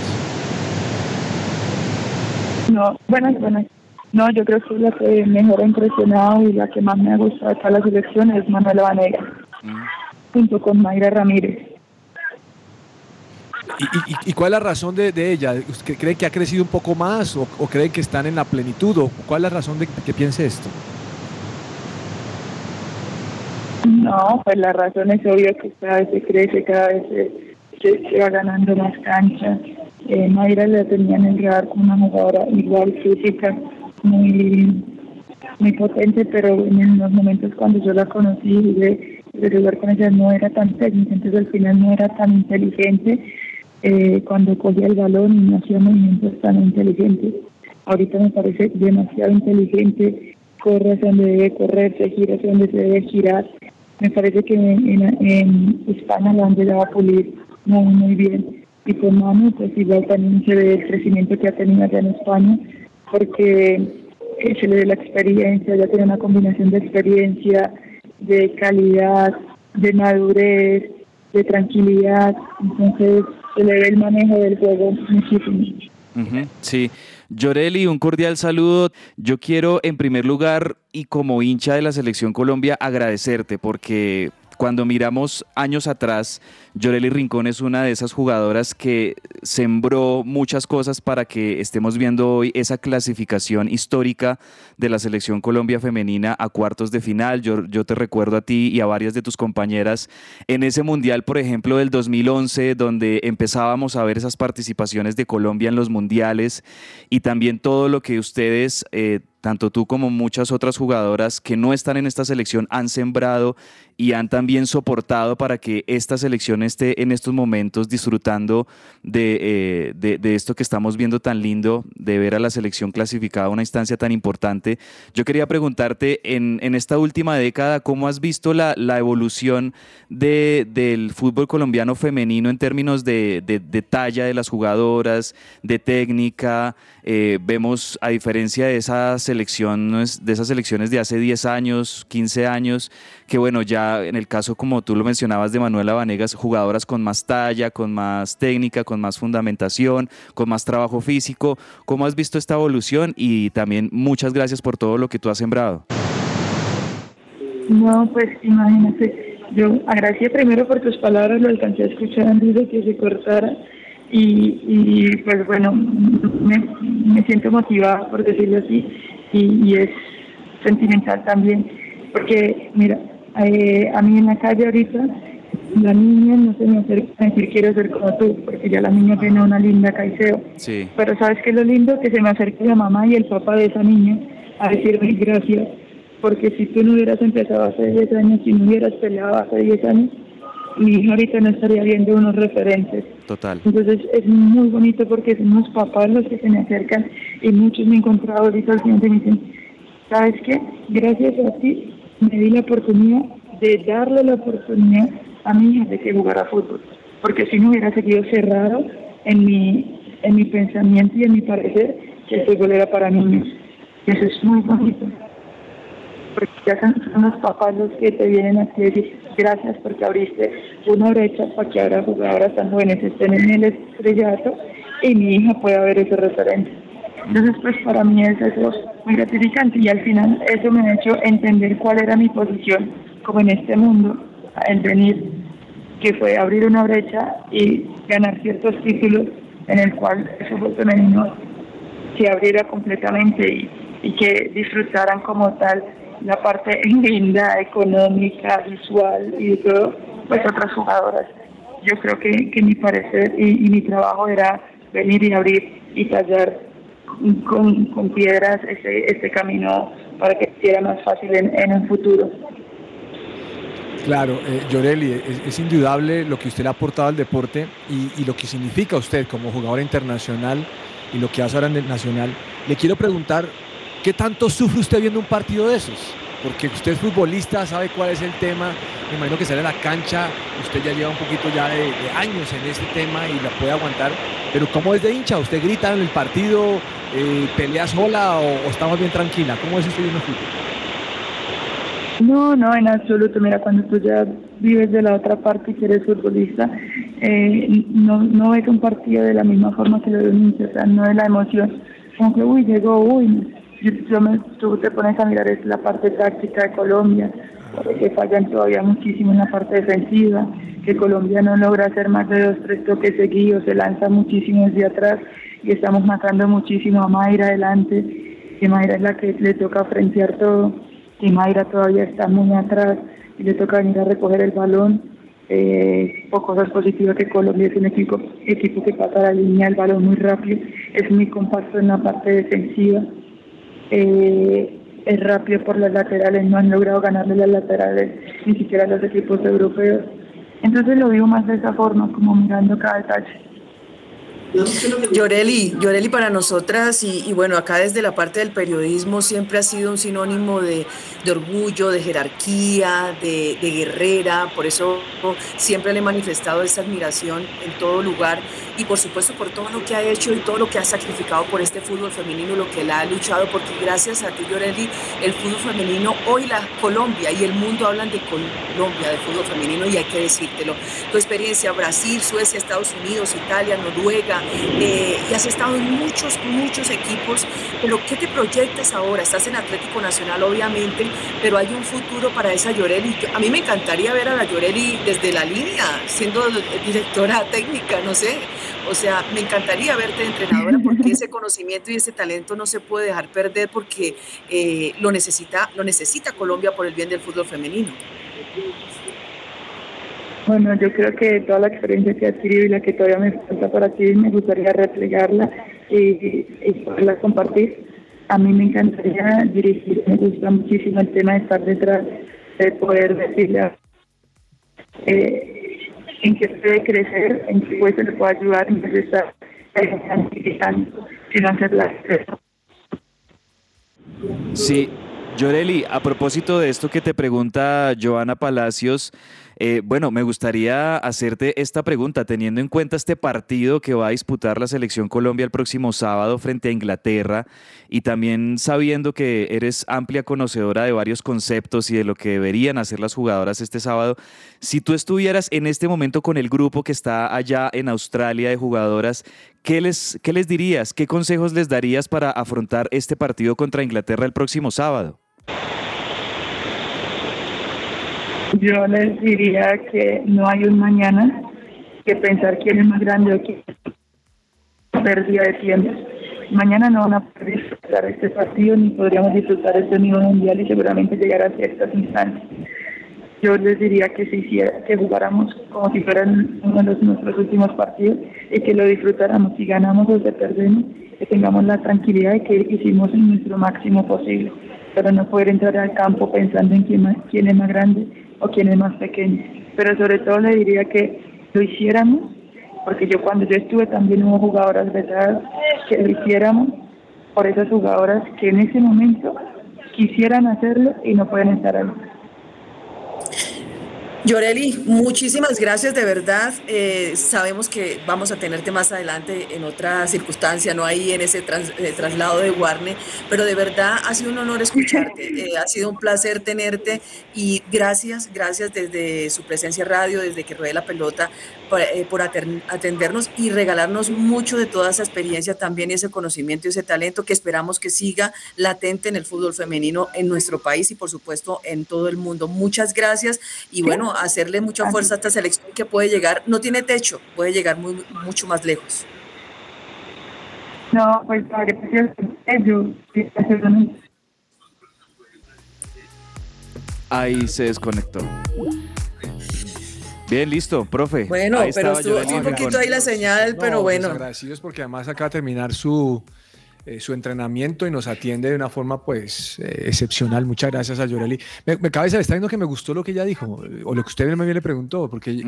No, buenas, buenas. No, yo creo que la que mejor ha impresionado y la que más me ha gustado de toda la selección es Manuela Vanega, junto con Mayra Ramírez. ¿Y, y, y cuál es la razón de, de ella? ¿Usted ¿Cree que ha crecido un poco más o, o cree que están en la plenitud? ¿O ¿Cuál es la razón de que piense esto? No, pues la razón es obvia que cada vez se crece, cada vez se, se, se va ganando más cancha. Eh, Mayra la tenía en el radar como una jugadora igual física, muy muy potente, pero en los momentos cuando yo la conocí y de jugar con ella no era tan técnica, entonces al final no era tan inteligente eh, cuando cogía el balón no hacía movimientos tan inteligentes. Ahorita me parece demasiado inteligente, corre hacia donde debe correr, se gira hacia donde se debe girar. Me parece que en, en, en España la han llegado a pulir muy, muy bien. Y con Manu, pues igual también se ve el crecimiento que ha tenido allá en España, porque eh, se le ve la experiencia, ya tiene una combinación de experiencia, de calidad, de madurez, de tranquilidad, entonces se el manejo del juego muchísimo. Sí. Yoreli, un cordial saludo. Yo quiero, en primer lugar, y como hincha de la Selección Colombia, agradecerte porque cuando miramos años atrás, Yoreli Rincón es una de esas jugadoras que sembró muchas cosas para que estemos viendo hoy esa clasificación histórica de la selección Colombia femenina a cuartos de final. Yo, yo te recuerdo a ti y a varias de tus compañeras en ese mundial, por ejemplo, del 2011, donde empezábamos a ver esas participaciones de Colombia en los mundiales y también todo lo que ustedes... Eh, tanto tú como muchas otras jugadoras que no están en esta selección han sembrado y han también soportado para que esta selección esté en estos momentos disfrutando de, eh, de, de, esto que estamos viendo tan lindo, de ver a la selección clasificada a una instancia tan importante. Yo quería preguntarte, en, en esta última década, ¿cómo has visto la, la evolución de, del fútbol colombiano femenino en términos de, de talla de las jugadoras, de técnica? Eh, vemos, a diferencia de esas selecciones, de esas selecciones de hace 10 años, 15 años, que bueno, ya en el caso como tú lo mencionabas de Manuela Vanegas, jugadoras con más talla, con más técnica, con más fundamentación, con más trabajo físico. ¿Cómo has visto esta evolución? Y también muchas gracias por todo lo que tú has sembrado. No, pues imagínate, yo agradecía primero por tus palabras, lo alcancé a escuchar antes de que se cortara y, y pues bueno, me, me, siento motivada por decirlo así y, y es sentimental también, porque mira, eh, a mí en la calle ahorita la niña no se me acerca a decir quiero ser como tú, porque ya la niña tiene una linda caiseo. Sí. Pero ¿sabes qué es lo lindo? Que se me acerque la mamá y el papá de esa niña a decirme gracias, porque si tú no hubieras empezado hace 10 años, si no hubieras peleado hace 10 años, mi hija ahorita no estaría viendo unos referentes. Total. Entonces es muy bonito porque son los papás los que se me acercan y muchos me he encontrado ahorita al y me dicen, ¿sabes qué? Gracias a ti me di la oportunidad de darle la oportunidad a mi hija de que jugara fútbol, porque si no hubiera seguido cerrado en mi, en mi pensamiento y en mi parecer que el fútbol era para niños. Y eso es muy bonito. Porque ya son, los papás los que te vienen a decir gracias porque abriste una brecha para que ahora jugadoras tan jóvenes estén en el estrellato y mi hija pueda ver ese referente. Entonces, pues para mí es eso muy gratificante y al final eso me ha hecho entender cuál era mi posición como en este mundo, el venir, que fue abrir una brecha y ganar ciertos títulos en el cual el fútbol femenino se abriera completamente y, que disfrutaran como tal la parte linda, económica, visual y de todo, pues otras jugadoras. Yo creo que, que mi parecer y mi trabajo era venir y abrir y tallar con, con piedras ese, este camino para que sea más fácil en, en un futuro. Claro, eh, es, indudable lo que usted le ha aportado al deporte y, lo que significa usted como jugadora internacional y lo que hace ahora en el Nacional. Le quiero preguntar, ¿qué tanto sufre usted viendo un partido de esos? Porque usted es futbolista, sabe cuál es el tema, me imagino que sale a la cancha, usted ya lleva un poquito ya de, de años en este tema y la puede aguantar, pero ¿cómo es de hincha? ¿Usted grita en el partido, eh, pelea sola o, o está más bien tranquila? ¿Cómo es usted viendo fútbol? No, no, en absoluto. Mira, cuando tú ya vives de la otra parte y eres futbolista, eh, no, no ves un partido de la misma forma que lo hincha, o sea, no es la emoción. Como que, uy, llegó, uy, yo, me- tú te pones a mirar es la parte táctica de Colombia, que fallan todavía muchísimo en la parte defensiva, que Colombia no logra hacer más de dos, tres toques seguidos, se lanza muchísimo desde atrás y estamos matando muchísimo a Mayra adelante, que Mayra es la que le toca frentear todo, que Mayra todavía está muy atrás y le toca venir a recoger el balón. Eh, por cosas positivas que Colombia es un equipo, equipo que pasa la línea del balón muy rápido, es muy compacto en la parte defensiva eh, es rápido por las laterales, no han logrado ganarle las laterales ni siquiera a los equipos europeos. Entonces lo vivo más de esa forma, como mirando cada detalle. Lloreli, Lloreli para nosotras y, y bueno, acá desde la parte del periodismo siempre ha sido un sinónimo de, de orgullo, de jerarquía, de, de guerrera, por eso siempre le he manifestado esa admiración en todo lugar y por supuesto por todo lo que ha hecho y todo lo que ha sacrificado por este fútbol femenino, lo que la ha luchado, porque gracias a ti Lloreli, el fútbol femenino, hoy la Colombia y el mundo hablan de Colombia, de fútbol femenino y hay que decírtelo. Tu experiencia, Brasil, Suecia, Estados Unidos, Italia, Noruega, eh, y has estado en muchos, muchos equipos, pero ¿qué te proyectas ahora? Estás en Atlético Nacional, obviamente, pero hay un futuro para esa Lloreli. Yo- A mí me encantaría ver a la Lloreli desde la línea, siendo directora técnica, no sé. O sea, me encantaría verte entrenadora porque ese conocimiento y ese talento no se puede dejar perder porque eh, lo, necesita, lo necesita Colombia por el bien del fútbol femenino. Bueno, yo creo que toda la experiencia que he adquirido y la que todavía me falta para adquirir, me gustaría replegarla y, y poderla compartir. A mí me encantaría dirigir, me gusta muchísimo el tema de estar detrás, de poder decirle a- eh, en qué puede crecer, en qué puede se le puede ayudar, en vez de estar eh, anticipando, sino hacerla crecer. Sí, Lloreli, a propósito de esto que te pregunta Joana Palacios, eh, bueno, me gustaría hacerte esta pregunta, teniendo en cuenta este partido que va a disputar la Selección Colombia el próximo sábado frente a Inglaterra y también sabiendo que eres amplia conocedora de varios conceptos y de lo que deberían hacer las jugadoras este sábado, si tú estuvieras en este momento con el grupo que está allá en Australia de jugadoras, ¿qué les, qué les dirías? ¿Qué consejos les darías para afrontar este partido contra Inglaterra el próximo sábado? Yo les diría que no hay un mañana, que pensar quién es más grande o quién es pérdida de tiempo. Mañana no van a poder disfrutar este partido ni podríamos disfrutar este nivel mundial y seguramente llegar a ciertas instancias. Yo les diría que se hiciera, que jugáramos como si fueran uno de nuestros últimos partidos y que lo disfrutáramos. Si ganamos o si perdemos, que tengamos la tranquilidad de que hicimos nuestro máximo posible, pero no poder entrar al campo pensando en quién, más- quién es más grande o quién es más pequeño. Pero sobre todo le diría que lo hiciéramos, porque yo cuando yo estuve también hubo jugadoras veteradas que lo hiciéramos por esas jugadoras que en ese momento quisieran hacerlo y no pueden estar ahí. Yoreli, muchísimas gracias de verdad. Eh, sabemos que vamos a tenerte más adelante en otra circunstancia, no ahí en ese eh, traslado de Warne, pero de verdad ha sido un honor escucharte, eh, ha sido un placer tenerte y gracias, gracias desde su presencia radio, desde que ruede la pelota, por, eh, por atendernos y regalarnos mucho de toda esa experiencia también ese conocimiento y ese talento que esperamos que siga latente en el fútbol femenino en nuestro país y por supuesto en todo el mundo. Muchas gracias y bueno, hacerle mucha fuerza a esta selección que puede llegar, no tiene techo, puede llegar muy, mucho más lejos. No, pues. Ahí se desconectó. Bien, listo, profe. Bueno, Ahí pero estuvo, un poquito ahí la señal, No, pero bueno. pues agradecidos porque además acaba de terminar su, eh, su entrenamiento y nos atiende de una forma pues eh, excepcional. Muchas gracias a Yoreli. Me, me cabe está viendo que me gustó lo que ella dijo, o lo que usted bien le preguntó, porque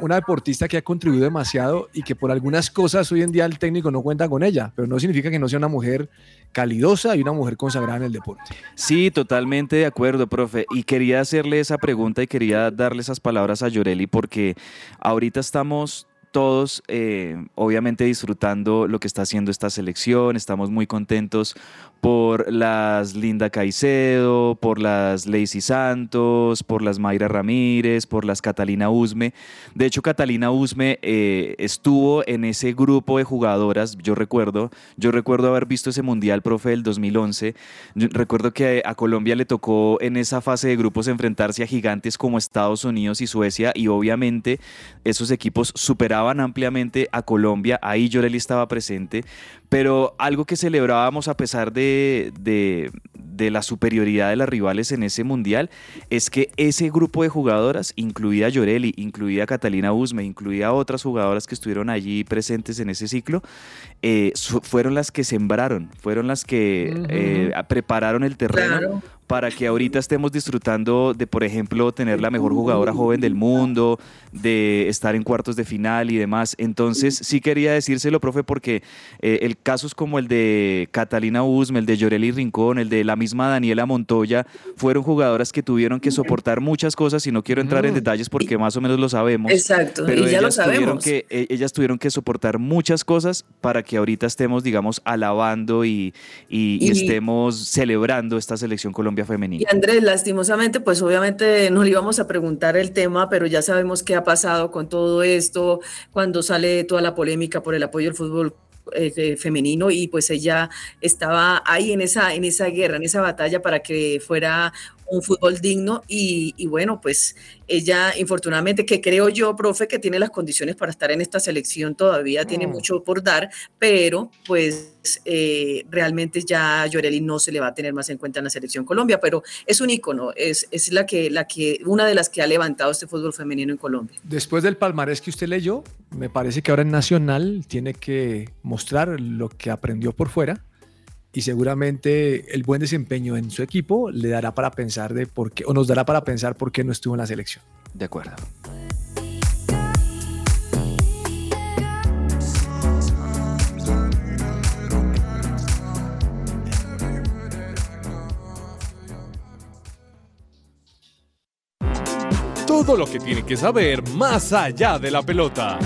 una deportista que ha contribuido demasiado y que por algunas cosas hoy en día el técnico no cuenta con ella, pero no significa que no sea una mujer calidosa y una mujer consagrada en el deporte. Sí, totalmente de acuerdo, profe. Y quería hacerle esa pregunta y quería darle esas palabras a Yoreli porque ahorita estamos todos, eh, obviamente, disfrutando lo que está haciendo esta selección. Estamos muy contentos por las Linda Caicedo, por las Lacey Santos, por las Mayra Ramírez, por las Catalina Usme. De hecho, Catalina Usme eh, estuvo en ese grupo de jugadoras, yo recuerdo, yo recuerdo haber visto ese Mundial, profe, del 2011. Yo recuerdo que a Colombia le tocó en esa fase de grupos enfrentarse a gigantes como Estados Unidos y Suecia y obviamente esos equipos ampliamente a Colombia. Ahí Yoreli estaba presente, pero algo que celebrábamos a pesar de, de- de la superioridad de las rivales en ese mundial es que ese grupo de jugadoras, incluida Yoreli, incluida Catalina Usme, incluida otras jugadoras que estuvieron allí presentes en ese ciclo, eh, fueron las que sembraron, fueron las que eh, prepararon el terreno Claro. Para que ahorita estemos disfrutando de, por ejemplo, tener la mejor jugadora joven del mundo, de estar en cuartos de final y demás. Entonces, sí quería decírselo, profe, porque eh, el casos como el de Catalina Usme, el de Yoreli Rincón, el de la misma Daniela Montoya, fueron jugadoras que tuvieron que soportar muchas cosas y no quiero entrar en Mm. detalles porque más o menos lo sabemos. Exacto, Pero y ya lo tuvieron sabemos. que eh, ellas tuvieron que soportar muchas cosas para que ahorita estemos, digamos, alabando y, y- y Y- estemos celebrando esta selección Colombia Y femenina. Andrés, lastimosamente, pues obviamente no le íbamos a preguntar el tema, pero ya sabemos qué ha pasado con todo esto, cuando sale toda la polémica por el apoyo al fútbol eh, eh, femenino y pues ella estaba ahí en esa, en esa guerra, en esa batalla para que fuera un fútbol digno y, y bueno, pues ella infortunadamente, que creo yo, profe, que tiene las condiciones para estar en esta selección, todavía tiene Mm. mucho por dar, pero pues eh, realmente ya Llorelli no se le va a tener más en cuenta en la selección Colombia, pero es un ícono, es, es la que, la que, una de las que ha levantado este fútbol femenino en Colombia. Después del palmarés que usted leyó, me parece que ahora en Nacional tiene que mostrar lo que aprendió por fuera y seguramente el buen desempeño en su equipo le dará para pensar de por qué, o nos dará para pensar por qué no estuvo en la selección. De acuerdo. Todo lo que tiene que saber más allá de la pelota.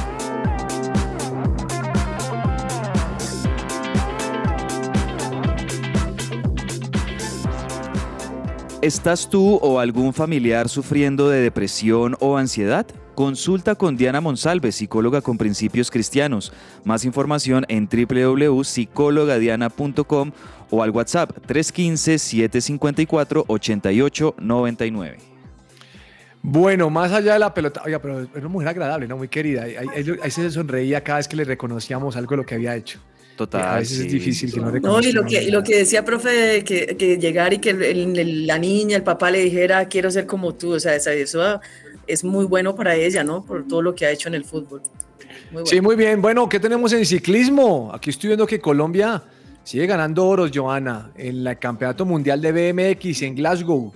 ¿Estás tú o algún familiar sufriendo de depresión o ansiedad? Consulta con Diana Monsalve, psicóloga con principios cristianos. Más información en www.psicologadiana.com o al WhatsApp 315-754-8899. Bueno, más allá de la pelota, oiga, pero es una mujer agradable, ¿no? Muy querida. Ahí, ahí- ahí se sonreía cada vez que le reconocíamos algo de lo que había hecho. Total. a veces sí. es difícil que no No, y lo que, y lo que decía, profe, que, que llegar y que el- el- la niña, el papá le dijera, quiero ser como tú, o sea, esa- eso es muy bueno para ella, ¿no? Por todo lo que ha hecho en el fútbol. Muy bueno. Sí, muy bien. Bueno, ¿qué tenemos en ciclismo? Aquí estoy viendo que Colombia sigue ganando oros, Joana, en el Campeonato Mundial de BMX en Glasgow.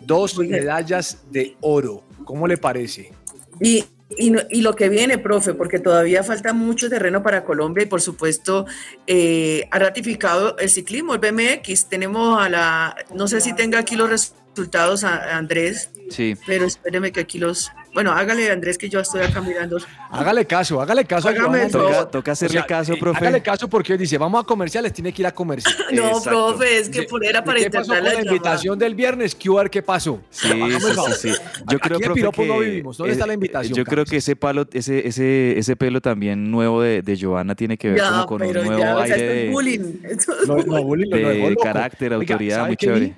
Dos medallas de oro. ¿Cómo le parece? Y, y, no- y lo que viene, profe, porque todavía falta mucho terreno para Colombia y por supuesto eh, ha ratificado el ciclismo, el BMX. Tenemos a la, no sé si tenga aquí los resultados, a, a Andrés, Sí. pero espéreme que aquí los, bueno, hágale Andrés que yo estoy acá mirando. Hágale caso, hágale caso. a Hágame favor. Toca, toca hacerle O sea, caso, eh, profe. Hágale caso porque dice, vamos a comerciales, tiene que ir a comercial. No, Exacto. profe, es que por era ¿y para ¿Qué pasó con intentar la la invitación del viernes? A ver qué pasó? Sí, sí, sí, sí. Yo Aquí creo, profe, piropo no que vivimos. ¿Dónde es- está la invitación, Yo creo Carlos? que ese palo, ese, ese, ese pelo también nuevo de, de Joana tiene que ver Ya, como con un nuevo ya, o sea, aire esto es de, bullying. Esto es Lo- no, bullying, de carácter, autoridad, ¿sabe muy vi?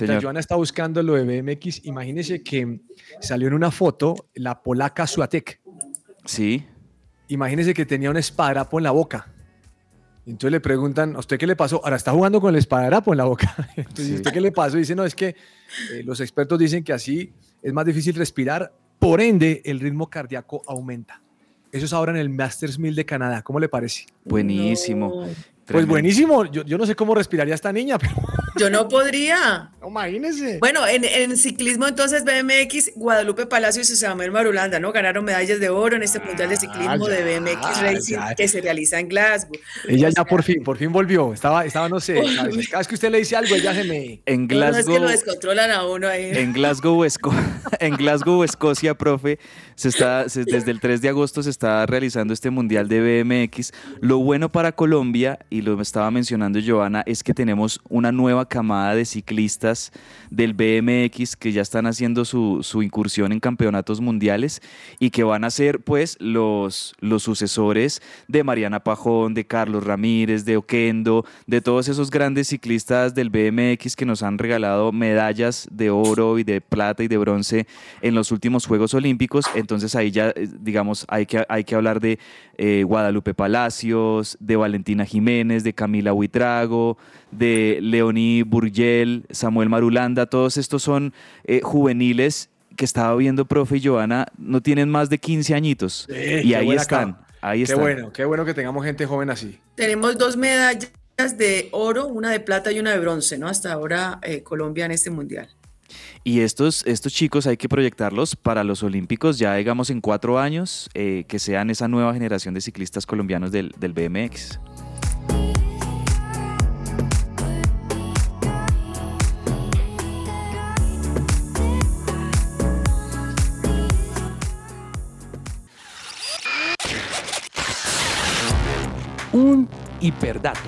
Mientras Señor. Joana está buscando lo de BMX, imagínese que salió en una foto la polaca Suatek. Sí, Imagínese que tenía un esparadrapo en la boca. Entonces le preguntan, ¿a usted qué le pasó? Ahora está jugando con el espadarapo en la boca. Entonces, Sí. ¿usted qué le pasó? Dice, no, es que eh, los expertos dicen que así es más difícil respirar, por ende el ritmo cardíaco aumenta. Eso es ahora en el Masters 1000 de Canadá. ¿Cómo le parece? Buenísimo. No, Pues buenísimo. Yo, yo no sé cómo respiraría esta niña, pero yo no podría. no, imagínese. Bueno, en, en ciclismo entonces BMX, Guadalupe Palacios y Samuel Marulanda, ¿no? Ganaron medallas de oro en este Mundial de Ciclismo de BMX Racing ya. que se realiza en Glasgow. Ella O ya por fin, por fin volvió. Estaba, estaba no sé, cada vez cada vez que usted le dice algo, ella se me... En No, no, es que Glasgow, lo descontrolan a uno ahí. en Glasgow, Esco- en Glasgow, Escocia, profe, se está, se- desde el 3 de agosto se está realizando este Mundial de BMX. Lo bueno para Colombia, y lo estaba mencionando Joana, es que tenemos una nueva camada de ciclistas del BMX que ya están haciendo su, incursión en campeonatos mundiales y que van a ser pues los, sucesores de Mariana Pajón, de Carlos Ramírez, de Oquendo, de todos esos grandes ciclistas del BMX que nos han regalado medallas de oro y de plata y de bronce en los últimos Juegos Olímpicos. Entonces ahí ya, eh, digamos, hay que, hay que hablar de eh, Guadalupe Palacios, de Valentina Jiménez, de Camila Huitrago, de Leoní Burgel, Samuel Marulanda, todos estos son eh, juveniles que estaba viendo, profe y Joana, no tienen más de 15 añitos. Eh, y ahí están, cama. ahí Qué están. bueno, qué bueno que tengamos gente joven así. Tenemos dos medallas de oro, una de plata y una de bronce, ¿no? Hasta ahora eh, Colombia en este mundial. Y estos, estos chicos hay que proyectarlos para los Olímpicos ya, digamos, en cuatro años, eh, que sean esa nueva generación de ciclistas colombianos del, del BMX. Hiperdato.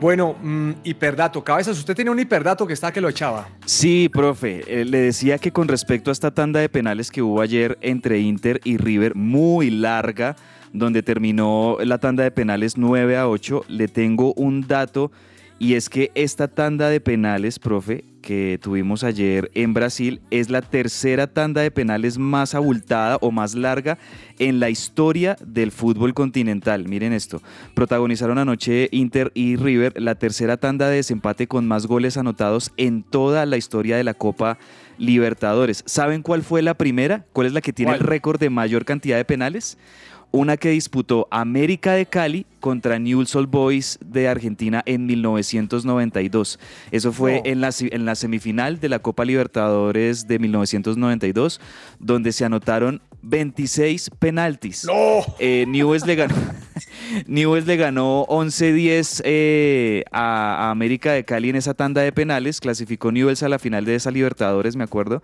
Bueno, mm, hiperdato. Cabezas, usted tenía un hiperdato que está que lo echaba. Sí, profe, eh, le decía que con respecto a esta tanda de penales que hubo ayer entre Inter y River, muy larga, donde terminó la tanda de penales 9 a 8, le tengo un dato y es que esta tanda de penales, profe, que tuvimos ayer en Brasil, es la tercera tanda de penales más abultada o más larga en la historia del fútbol continental. Miren esto, protagonizaron anoche Inter y River la tercera tanda de desempate con más goles anotados en toda la historia de la Copa Libertadores. ¿Saben cuál fue la primera? ¿Cuál es la que tiene el récord de mayor cantidad de penales? Una que disputó América de Cali contra Newell's Old Boys de Argentina en 1992. Eso fue No. en, la, en la semifinal de la Copa Libertadores de 1992, donde se anotaron 26 penaltis. ¡No! Eh, Newell's le ganó, Newell's le ganó 11-10 eh, a, a América de Cali en esa tanda de penales. Clasificó Newell's a la final de esa Libertadores, me acuerdo.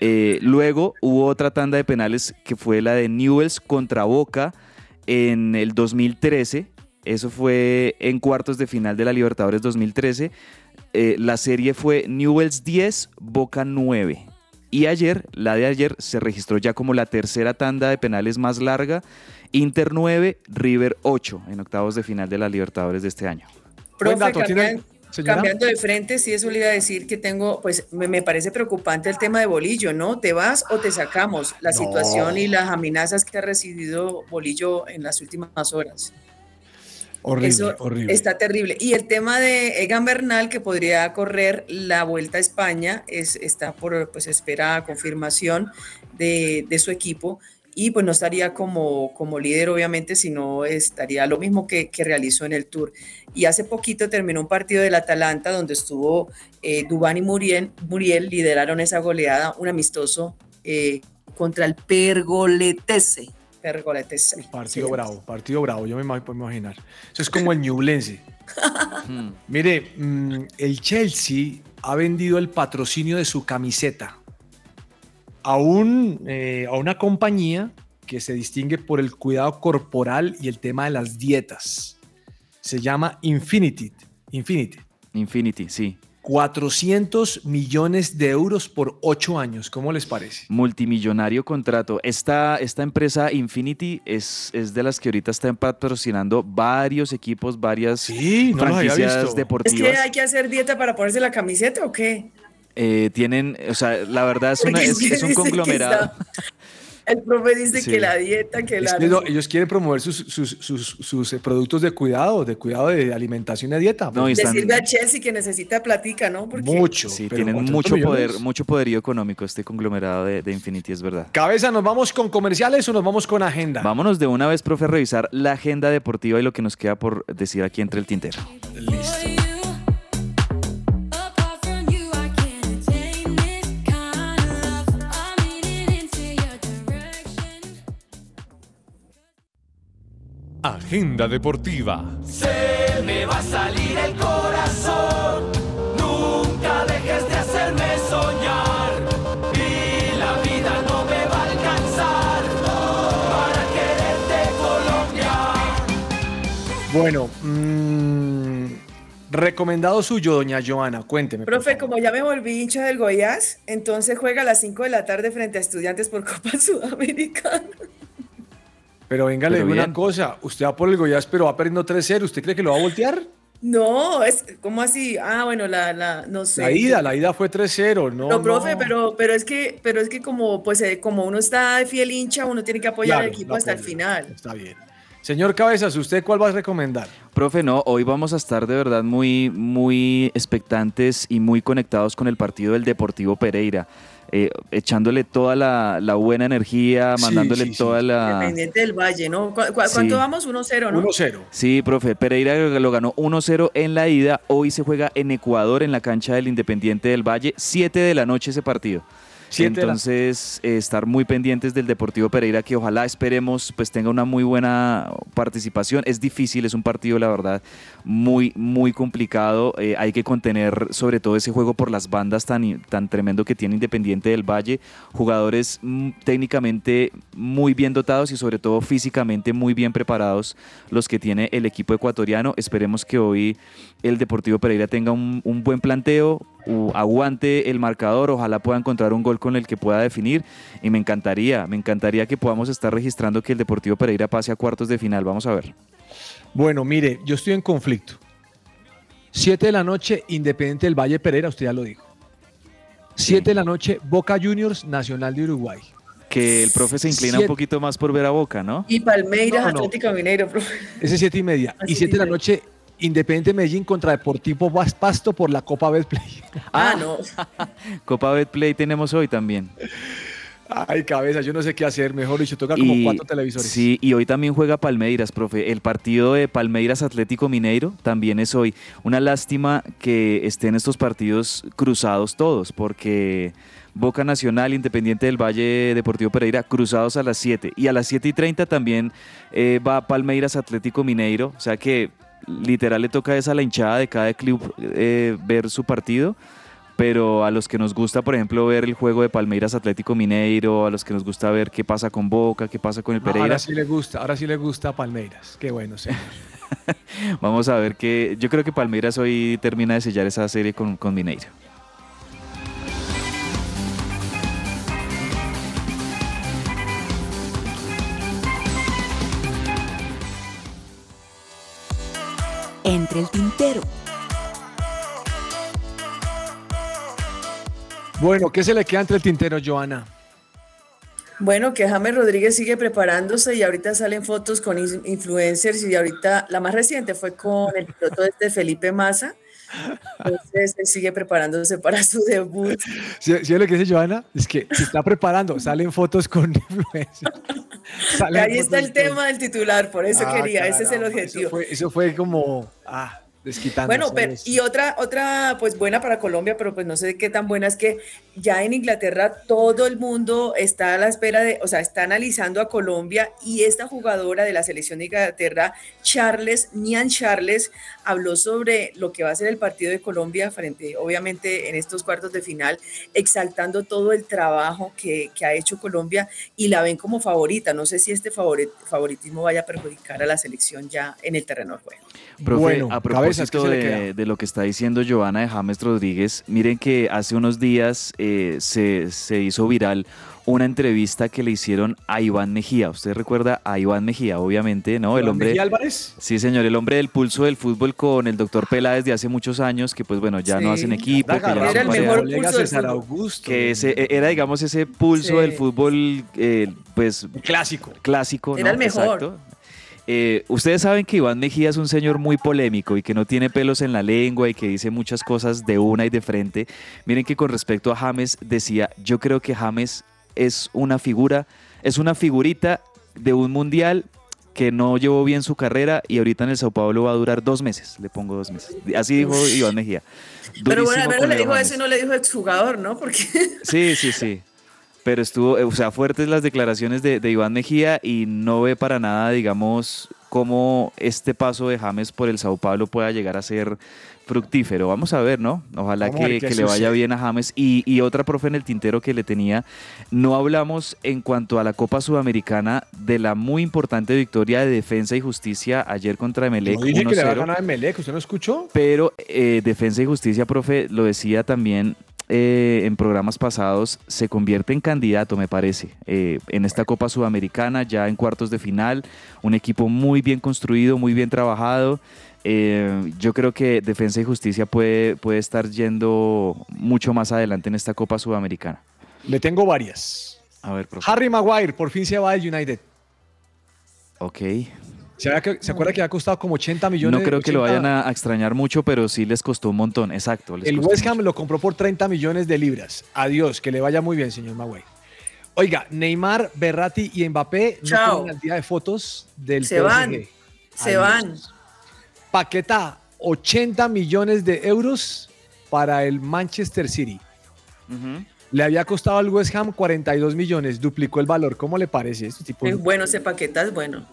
Eh, luego hubo otra tanda de penales que fue la de Newell's contra Boca en el 2013. Eso fue en cuartos de final de la Libertadores 2013. Eh, la serie fue Newell's 10, Boca 9. Y ayer, la de ayer, se registró ya como la tercera tanda de penales más larga. Inter 9, River 8 en octavos de final de la Libertadores de este año. Profe, dato, ¿tiene- cambian- señora? cambiando de frente, sí, eso le iba a decir que tengo, pues me, me parece preocupante el tema de Bolillo, ¿no? ¿Te vas o te sacamos? La No. situación y las amenazas que ha recibido Bolillo en las últimas horas. Horrible, Eso horrible. está terrible. Y el tema de Egan Bernal, que podría correr la Vuelta a España, es, está por, pues espera confirmación de, de su equipo y pues no estaría como, como líder, obviamente, sino estaría lo mismo que, que realizó en el Tour. Y hace poquito terminó un partido del Atalanta donde estuvo eh, Dubán y Muriel, Muriel, lideraron esa goleada, un amistoso eh, contra el Pergoletese. Partido Sí. bravo, partido bravo, yo me puedo imaginar. Eso es como el Ñublense. Mire, mm, el Chelsea ha vendido el patrocinio de su camiseta a, un, eh, a una compañía que se distingue por el cuidado corporal y el tema de las dietas. Se llama Infinity. Infinity. Infinity, sí. 400 millones de euros por 8 años. ¿Cómo les parece? Multimillonario contrato. Esta, esta empresa Infinity es, es de las que ahorita están patrocinando varios equipos, varias Sí, no franquicias visto. ¿Es deportivas. que hay que hacer dieta para ponerse la camiseta o qué? Eh, tienen, o sea, la verdad es, una- es, es un conglomerado. El profe dice Sí. que la dieta, que Es la... que no, ellos quieren promover sus, sus, sus- sus, eh, productos de cuidado, de cuidado de alimentación y dieta. No, y Le están- sirve a Chelsea que necesita platica, ¿no? Porque mucho. Sí, tienen 400 mucho millones. poder, mucho poderío económico este conglomerado de, de Infinity, es verdad. Cabeza, ¿nos vamos con comerciales o nos vamos con agenda? Vámonos de una vez, profe, a revisar la agenda deportiva y lo que nos queda por decir aquí entre el tintero. Listo. Agenda deportiva. Se me va a salir el corazón. Nunca dejes de hacerme soñar. Y la vida no me va a alcanzar para quererte, Colombia. Bueno, mm, recomendado suyo, doña Joana, cuénteme. Profe, como ya me volví hincha del Goiás, entonces juega a las 5 de la tarde frente a estudiantes por Copa Sudamericana. Pero venga, le digo una cosa. Usted va por el Goiás, pero va perdiendo 3-0. ¿Usted cree que lo va a voltear? No, es como así. Ah, bueno, la, la, no sé. La ida, la ida fue 3-0. No, No, profe, no. pero, pero es que, pero es que como, pues, eh, como uno está de fiel hincha, uno tiene que apoyar Claro, al equipo hasta el final. Está bien. Señor Cabezas, ¿usted cuál va a recomendar? Profe, no, hoy vamos a estar de verdad muy, muy expectantes y muy conectados con el partido del Deportivo Pereira, eh, echándole toda la, la buena energía, Sí, mandándole sí, sí. toda la... Independiente del Valle, ¿no? ¿Cu- cu- Sí. ¿Cuánto vamos? 1-0, ¿no? 1-0. Sí, profe, Pereira lo ganó 1-0 en la ida, hoy se juega en Ecuador, en la cancha del Independiente del Valle, 7 de la noche ese partido. Entonces, estar muy pendientes del Deportivo Pereira, que ojalá esperemos pues tenga una muy buena participación. Es difícil, es un partido, la verdad, muy, muy complicado. Eh, hay que contener sobre todo ese juego por las bandas tan, tan tremendo que tiene Independiente del Valle. Jugadores mm, técnicamente muy bien dotados y sobre todo físicamente muy bien preparados los que tiene el equipo ecuatoriano. Esperemos que hoy el Deportivo Pereira tenga un, buen planteo, aguante el marcador, ojalá pueda encontrar un gol con el que pueda definir y me encantaría, me encantaría que podamos estar registrando que el Deportivo Pereira pase a cuartos de final, vamos a ver. Bueno, mire, yo estoy en conflicto. 7 de la noche, Independiente del Valle Pereira, usted ya lo dijo. 7 de la noche, Boca Juniors, Nacional de Uruguay. Que el profe se inclina Siete. un poquito más por ver a Boca, ¿no? Y Palmeiras, No, no. Atlético Mineiro, profe. Ese es 7 y media. Y siete 7 de la noche, Independiente Medellín contra Deportivo Pasto por la Copa Betplay. Ah, no. Copa Betplay tenemos hoy también. Ay, cabeza, yo no sé qué hacer. Mejor dicho, toca como Y- cuatro televisores. Sí, y hoy también juega Palmeiras, profe. El partido de Palmeiras Atlético Mineiro también es hoy. Una lástima que estén estos partidos cruzados todos, porque Boca Nacional, Independiente del Valle, Deportivo Pereira, cruzados a las 7. Y a las 7 y 30 también eh, va Palmeiras Atlético Mineiro. O sea que literal le toca es a la hinchada de cada club eh, ver su partido. Pero a los que nos gusta, por ejemplo, ver el juego de Palmeiras Atlético Mineiro, a los que nos gusta ver qué pasa con Boca, qué pasa con el No, Pereira, ahora sí le gusta, ahora sí le gusta Palmeiras. Qué bueno, sí. vamos a ver que yo creo que Palmeiras hoy termina de sellar esa serie con, con Mineiro. Entre el tintero. Bueno, ¿qué se le queda entre el tintero, Joana? Bueno, que James Rodríguez sigue preparándose y ahorita salen fotos con in- influencers y ahorita la más reciente fue con el piloto este Felipe Massa. Entonces él sigue preparándose para su debut. ¿Sí, sí es lo que dice Joana? Es que se está preparando, salen fotos con Salen ahí está el con- tema del titular, por eso Ah, quería, ese es el objetivo. Eso fue, eso fue como, ah. Bueno, pero, y otra, otra, pues buena para Colombia, pero pues no sé qué tan buena es que ya en Inglaterra todo el mundo está a la espera de, o sea, está analizando a Colombia y esta jugadora de la selección de Inglaterra, Charles, Nian Charles, habló sobre lo que va a ser el partido de Colombia frente, obviamente, en estos cuartos de final, exaltando todo el trabajo que, que ha hecho Colombia y la ven como favorita. No sé si este favorit- favoritismo vaya a perjudicar a la selección ya en el terreno de juego. Profe, Bueno, a propósito que propósito de, de lo que está diciendo Joana de James Rodríguez, miren que hace unos días eh, se, se hizo viral una entrevista que le hicieron a Iván Mejía. Usted recuerda a Iván Mejía, obviamente, ¿no? El hombre. Mejía Álvarez. Sí, señor, el hombre del pulso del fútbol con el doctor Pela desde hace muchos años, que pues bueno, ya no hacen equipo. que ya no Era son el mejor pulso César. Augusto. que ese, e, era, digamos, ese pulso Sí. del fútbol, eh, pues clásico. clásico. Era ¿no? el mejor. Exacto. Eh, ustedes saben que Iván Mejía es un señor muy polémico y que no tiene pelos en la lengua y que dice muchas cosas de una y de frente. Miren que con respecto a James decía, yo creo que James es una figura, es una figurita de un mundial que no llevó bien su carrera y ahorita en el Sao Paulo va a durar dos meses. Le pongo dos meses. Así dijo Iván Mejía. Pero bueno, menos con le dijo James. eso y no le dijo exjugador, ¿no? Porque Sí, sí, sí. Pero estuvo, eh, o sea, fuertes las declaraciones de, de Iván Mejía y no ve para nada, digamos, cómo este paso de James por el Sao Paulo pueda llegar a ser fructífero. Vamos a ver, ¿no? Ojalá que, que le vaya bien a James. Y, y otra profe en el tintero que le tenía, no hablamos en cuanto a la Copa Sudamericana de la muy importante victoria de Defensa y Justicia ayer contra Emelec No dije que le va a 1-0. ganar a Melec, ¿usted no escuchó? Pero eh, Defensa y Justicia, profe, lo decía también eh, en programas pasados, se convierte en candidato, me parece, eh, en esta Copa Sudamericana, ya en cuartos de final, un equipo muy bien construido, muy bien trabajado. Eh, yo creo que Defensa y Justicia puede, puede estar yendo mucho más adelante en esta Copa Sudamericana. Le tengo varias. A ver, profe. Harry Maguire por fin se va del United. Ok. ¿Se, había que- ¿se acuerda que ha costado como 80 millones? No creo que lo 80? vayan a, extrañar mucho, pero sí les costó un montón. Exacto. les El West Ham mucho. lo compró por 30 millones de libras. Adiós, que le vaya muy bien, señor Maguire. Oiga, Neymar, Berratti y Mbappé no Chao. tienen cantidad de fotos del Se PSG. van, se van. Paquetá, 80 millones de euros para el Manchester City. Le había costado al West Ham 42 millones, duplicó el valor. ¿Cómo le parece? Este tipo es bueno ese paqueta, es bueno.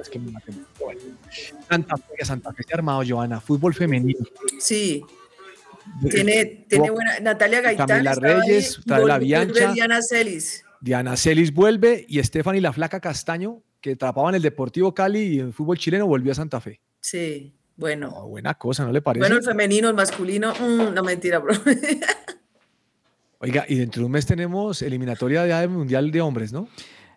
Es que me maté. Bueno. Santa Fe, Santa Fe se ha armado, Joana. Fútbol femenino. Sí. Tiene, tiene buena. Natalia Gaitán. Camila ahí, Reyes, trae la Biancha. Diana Celis. Diana Celis vuelve y Stephanie La Flaca Castaño, que atrapaba en el Deportivo Cali y en el fútbol chileno, volvió a Santa Fe. Sí, bueno. Buena cosa, ¿no le parece? Bueno, el femenino, el masculino, mm, no mentira, bro. Oiga, y dentro de un mes tenemos eliminatoria del Mundial de Hombres, ¿no?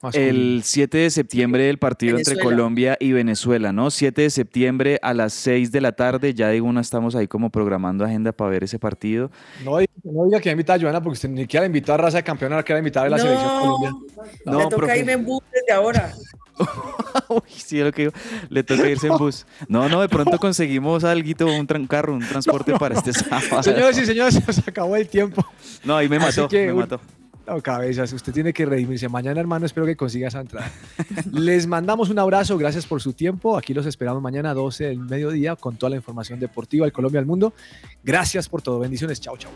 Masculino. El 7 de septiembre el partido entre. Colombia y Venezuela, ¿no? 7 de septiembre a las 6 de la tarde. Ya digo, una estamos ahí como programando agenda para ver ese partido. No, diga- no diga que invitar a Joana porque usted ni siquiera invitó a Raza de Campeona, ahora quiere invitar a la selección no, colombiana. le No, toca profe. irme en bus desde ahora. Uy, sí, es lo que digo. Le toca irse en bus. No, no, de pronto conseguimos algo, un carro, un transporte para este sábado. Señores y señores, se nos acabó el tiempo. No, ahí me mató, que me un- mató. No, cabezas, usted tiene que redimirse. Mañana, hermano, espero que consiga esa entrada. Les mandamos un abrazo, gracias por su tiempo. Aquí los esperamos mañana a 12 del mediodía con toda la información deportiva del Colombia al mundo. Gracias por todo. Bendiciones. Chao, chao.